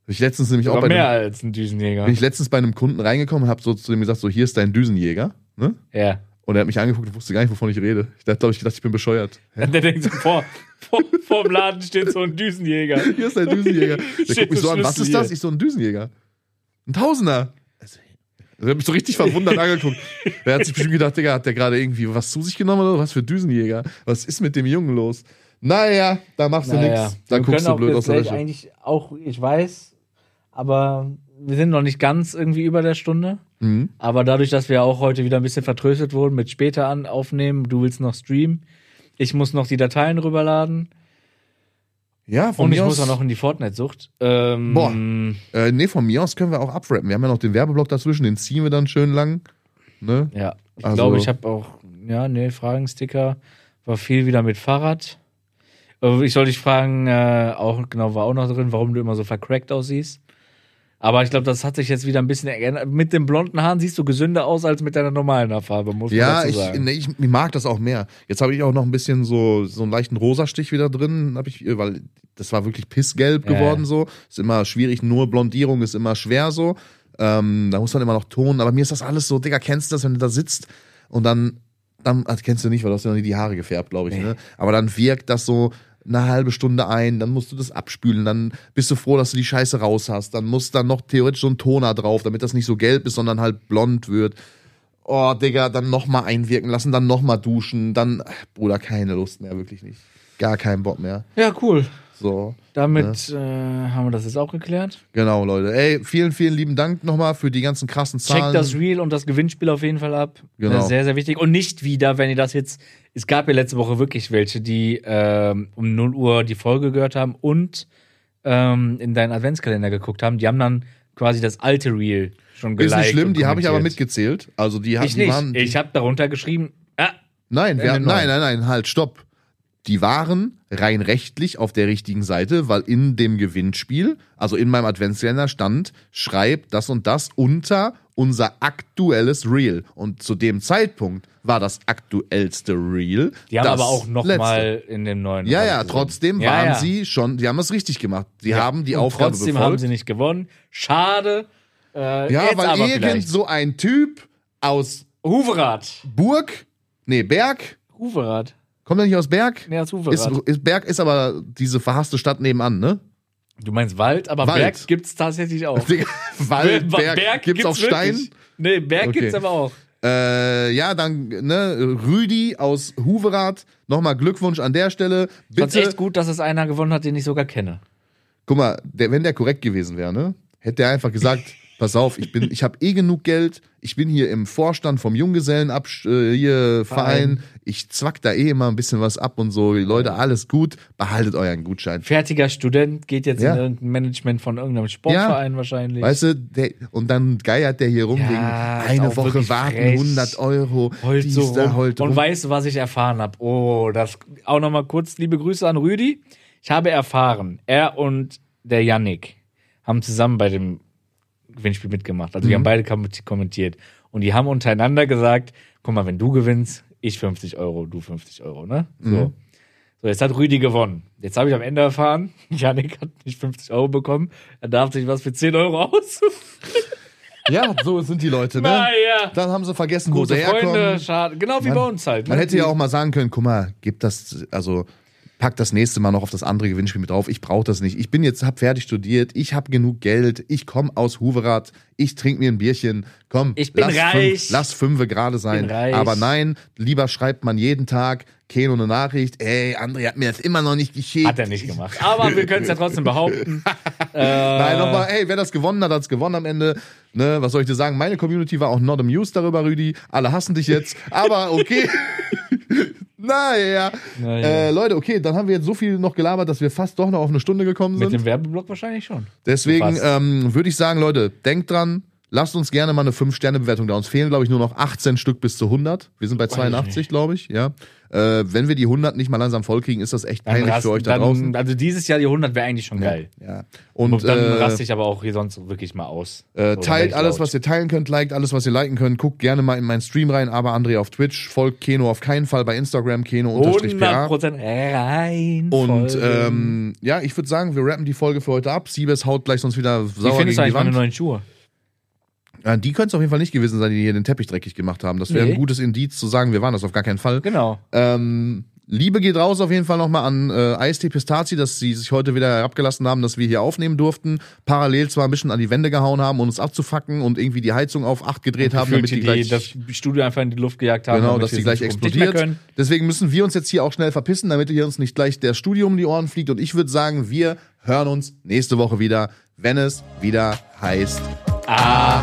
Ich letztens nämlich auch bei mehr einem, als ein Düsenjäger. bin ich letztens bei einem Kunden reingekommen und hab so zu ihm gesagt, so hier ist dein Düsenjäger. Ne? Ja. Und er hat mich angeguckt und wusste gar nicht, wovon ich rede. Ich dachte, ich, gedacht, ich bin bescheuert. [laughs] Der denkt so, vor, vor, vor dem Laden steht so ein Düsenjäger. Hier ist dein Düsenjäger. [laughs] Der guckt mich so an, was ist das? Ich so, ein Düsenjäger. Ein Tausender. Also, er hat mich so richtig verwundert [laughs] angeguckt. Der hat sich bestimmt gedacht, Digga, hat der gerade irgendwie was zu sich genommen oder was für Düsenjäger? Was ist mit dem Jungen los? Naja, da machst du Naja, nix. Da wir guckst du blöd aus der Wäsche. eigentlich auch, ich weiß, aber wir sind noch nicht ganz irgendwie über der Stunde. Mhm. Aber dadurch, dass wir auch heute wieder ein bisschen vertröstet wurden mit später an aufnehmen, du willst noch streamen, ich muss noch die Dateien rüberladen Ja, von und ich mir muss aus. auch noch in die Fortnite-Sucht. Ähm, Boah. Äh, nee, von mir aus können wir auch abrappen. Wir haben ja noch den Werbeblock dazwischen, den ziehen wir dann schön lang. Ne? Ja, ich Also- glaube, ich habe auch, ja, nee, Fragensticker war viel wieder mit Fahrrad. Äh, Ich soll dich fragen, äh, auch genau, war auch noch drin, warum du immer so vercrackt aussiehst. Aber ich glaube, das hat sich jetzt wieder ein bisschen geändert. Mit den blonden Haaren siehst du gesünder aus als mit deiner normalen Haarfarbe, muss man Ja, ich, sagen. nee, ich, ich mag das auch mehr. Jetzt habe ich auch noch ein bisschen so, so einen leichten Rosastich wieder drin, hab ich, weil das war wirklich pissgelb Ja, geworden ja. so. Ist immer schwierig, nur Blondierung ist immer schwer so. Ähm, da muss man immer noch tonen, aber mir ist das alles so, Digga, kennst du das, wenn du da sitzt und dann, dann ach, kennst du nicht, weil du hast ja noch nie die Haare gefärbt, glaube ich, Nee. ne? Aber dann wirkt das so eine halbe Stunde ein, dann musst du das abspülen, dann bist du froh, dass du die Scheiße raus hast, dann muss dann noch theoretisch so ein Toner drauf, damit das nicht so gelb ist, sondern halt blond wird. Oh, Digga, dann nochmal einwirken lassen, dann nochmal duschen, dann, Bruder, keine Lust mehr, wirklich nicht. Gar keinen Bock mehr. Ja, cool. So. Damit äh, haben wir das jetzt auch geklärt. Genau, Leute. Ey, vielen, vielen lieben Dank nochmal für die ganzen krassen Zahlen. Checkt das Reel und das Gewinnspiel auf jeden Fall ab. Genau. Das ist sehr, sehr wichtig. Und nicht wieder, wenn ihr das jetzt. Es gab ja letzte Woche wirklich welche, die ähm, um 0 Uhr die Folge gehört haben und ähm, in deinen Adventskalender geguckt haben. Die haben dann quasi das alte Reel schon Ist geliked. nicht schlimm, die habe ich aber mitgezählt. Also die, Ich die nicht. waren. Die, ich habe darunter geschrieben, ah, nein, wir, nein, nein, nein, halt, stopp. Die waren rein rechtlich auf der richtigen Seite, weil in dem Gewinnspiel, also in meinem Adventskalender stand, schreib das und das unter unser aktuelles Reel. Und zu dem Zeitpunkt war das aktuellste Reel. die haben aber auch noch letzte. mal in dem neuen. Ja, ja, trotzdem Ja, waren ja. sie schon, die haben es richtig gemacht. Die haben die Aufgabe Trotzdem befolgt. haben sie nicht gewonnen. Schade. Äh, ja, weil aber irgend vielleicht. so ein Typ aus Huverath. Burg, nee, Berg, Huverath. Kommt er nicht aus Berg? Nee, aus. Ist, ist, Berg ist aber diese verhasste Stadt nebenan, ne? Du meinst Wald, aber Wald. Berg gibt's tatsächlich auch. [laughs] Wald, Ba- [laughs] Berg, gibt's auch Stein? wirklich. Nee, Berg Okay. gibt's aber auch. Äh, ja, dann, ne, Rüdi aus Huverath, nochmal Glückwunsch an der Stelle. Ich fand's Bitte, echt gut, dass es einer gewonnen hat, den ich sogar kenne. guck mal, der, wenn der korrekt gewesen wäre, ne, hätte er einfach gesagt, [laughs] pass auf, ich bin, ich habe eh genug Geld, ich bin hier im Vorstand vom Junggesellenabsch äh, hier Verein, ich zwack da eh immer ein bisschen was ab und so, Leute, alles gut, behaltet euren Gutschein. Fertiger Student geht jetzt Ja. in irgendein Management von irgendeinem Sportverein wahrscheinlich. Weißt du, der, und dann geiert der hier rum Ja, wegen eine Woche warten, frech. 100 Euro, dies, so da, heult Und rum. weißt du, was ich erfahren habe? Oh, das auch nochmal kurz liebe Grüße an Rüdi. Ich habe erfahren, er und der Yannick haben zusammen bei dem Gewinnspiel mitgemacht. Also die Mhm. haben beide kom- kommentiert. Und die haben untereinander gesagt, guck mal, wenn du gewinnst, ich 50 Euro, du 50 Euro, ne? So. Mhm. So, jetzt hat Rüdi gewonnen. Jetzt habe ich am Ende erfahren, [laughs] Yannick hat nicht 50 Euro bekommen. Er darf sich was für 10 Euro aussuchen. Ja, so sind die Leute, ne? Naja. Dann haben sie vergessen, wo Gute sie herkommen. Freunde, schade. Genau wie Man- bei uns halt. Man ne? hätte ja auch mal sagen können, guck mal, gib das, also pack das nächste Mal noch auf das andere Gewinnspiel mit drauf. Ich brauche das nicht. Ich bin jetzt, hab fertig studiert, ich habe genug Geld, ich komme aus Huverath, ich trinke mir ein Bierchen. Komm, Ich bin lass reich. Fünf, lass fünfe gerade sein. bin reich. Aber nein, lieber schreibt man jeden Tag Keno eine Nachricht, ey, André hat mir das immer noch nicht geschickt. Hat er nicht gemacht. Aber wir können es ja trotzdem behaupten. [laughs] Nein, nochmal, ey, wer das gewonnen hat, hat's gewonnen am Ende. Ne, was soll ich dir sagen? Meine Community war auch not amused darüber, Rüdi. Alle hassen dich jetzt, aber okay. [laughs] naja. Naja. Äh, Leute, okay, dann haben wir jetzt so viel noch gelabert, dass wir fast doch noch auf eine Stunde gekommen Mit sind. dem Werbeblock wahrscheinlich schon. Deswegen ähm, würde ich sagen, Leute, denkt dran, lasst uns gerne mal eine 5-Sterne-Bewertung da. Uns fehlen, glaube ich, nur noch 18 Stück bis zu 100. Wir sind bei 82, glaube ich, ja. Äh, wenn wir die 100 nicht mal langsam vollkriegen, ist das echt Dann peinlich rast- für euch da dann, draußen. Also dieses Jahr die 100 wäre eigentlich schon geil. Ja. Und, Und dann äh, raste ich aber auch hier sonst wirklich mal aus. Äh, So, teilt alles, laut. was ihr teilen könnt, liked alles, was ihr liken könnt. Guckt gerne mal in meinen Stream rein, aber André auf Twitch, folgt Keno auf keinen Fall bei Instagram, Keno-PA. 100% rein. Und ähm, ja, ich würde sagen, wir rappen die Folge für heute ab. Siebes haut gleich sonst wieder Wie sauer findest du gegen die eigentlich meine Wand. neuen Schuhe? Ja, die können es auf jeden Fall nicht gewesen sein, die hier den Teppich dreckig gemacht haben. Das wäre Nee. ein gutes Indiz zu sagen, wir waren das auf gar keinen Fall. Genau. Ähm, Liebe geht raus auf jeden Fall nochmal an äh, Eistee Pistazi, dass sie sich heute wieder herabgelassen haben, dass wir hier aufnehmen durften. Parallel zwar ein bisschen an die Wände gehauen haben, um uns abzufacken und irgendwie die Heizung auf 8 gedreht haben, damit die Gefühlt gleich, das Studio einfach in die Luft gejagt haben. genau, damit dass die gleich explodiert. können. Deswegen müssen wir uns jetzt hier auch schnell verpissen, damit hier uns nicht gleich der Studio um die Ohren fliegt. Und ich würde sagen, wir hören uns nächste Woche wieder, wenn es wieder heißt Ah.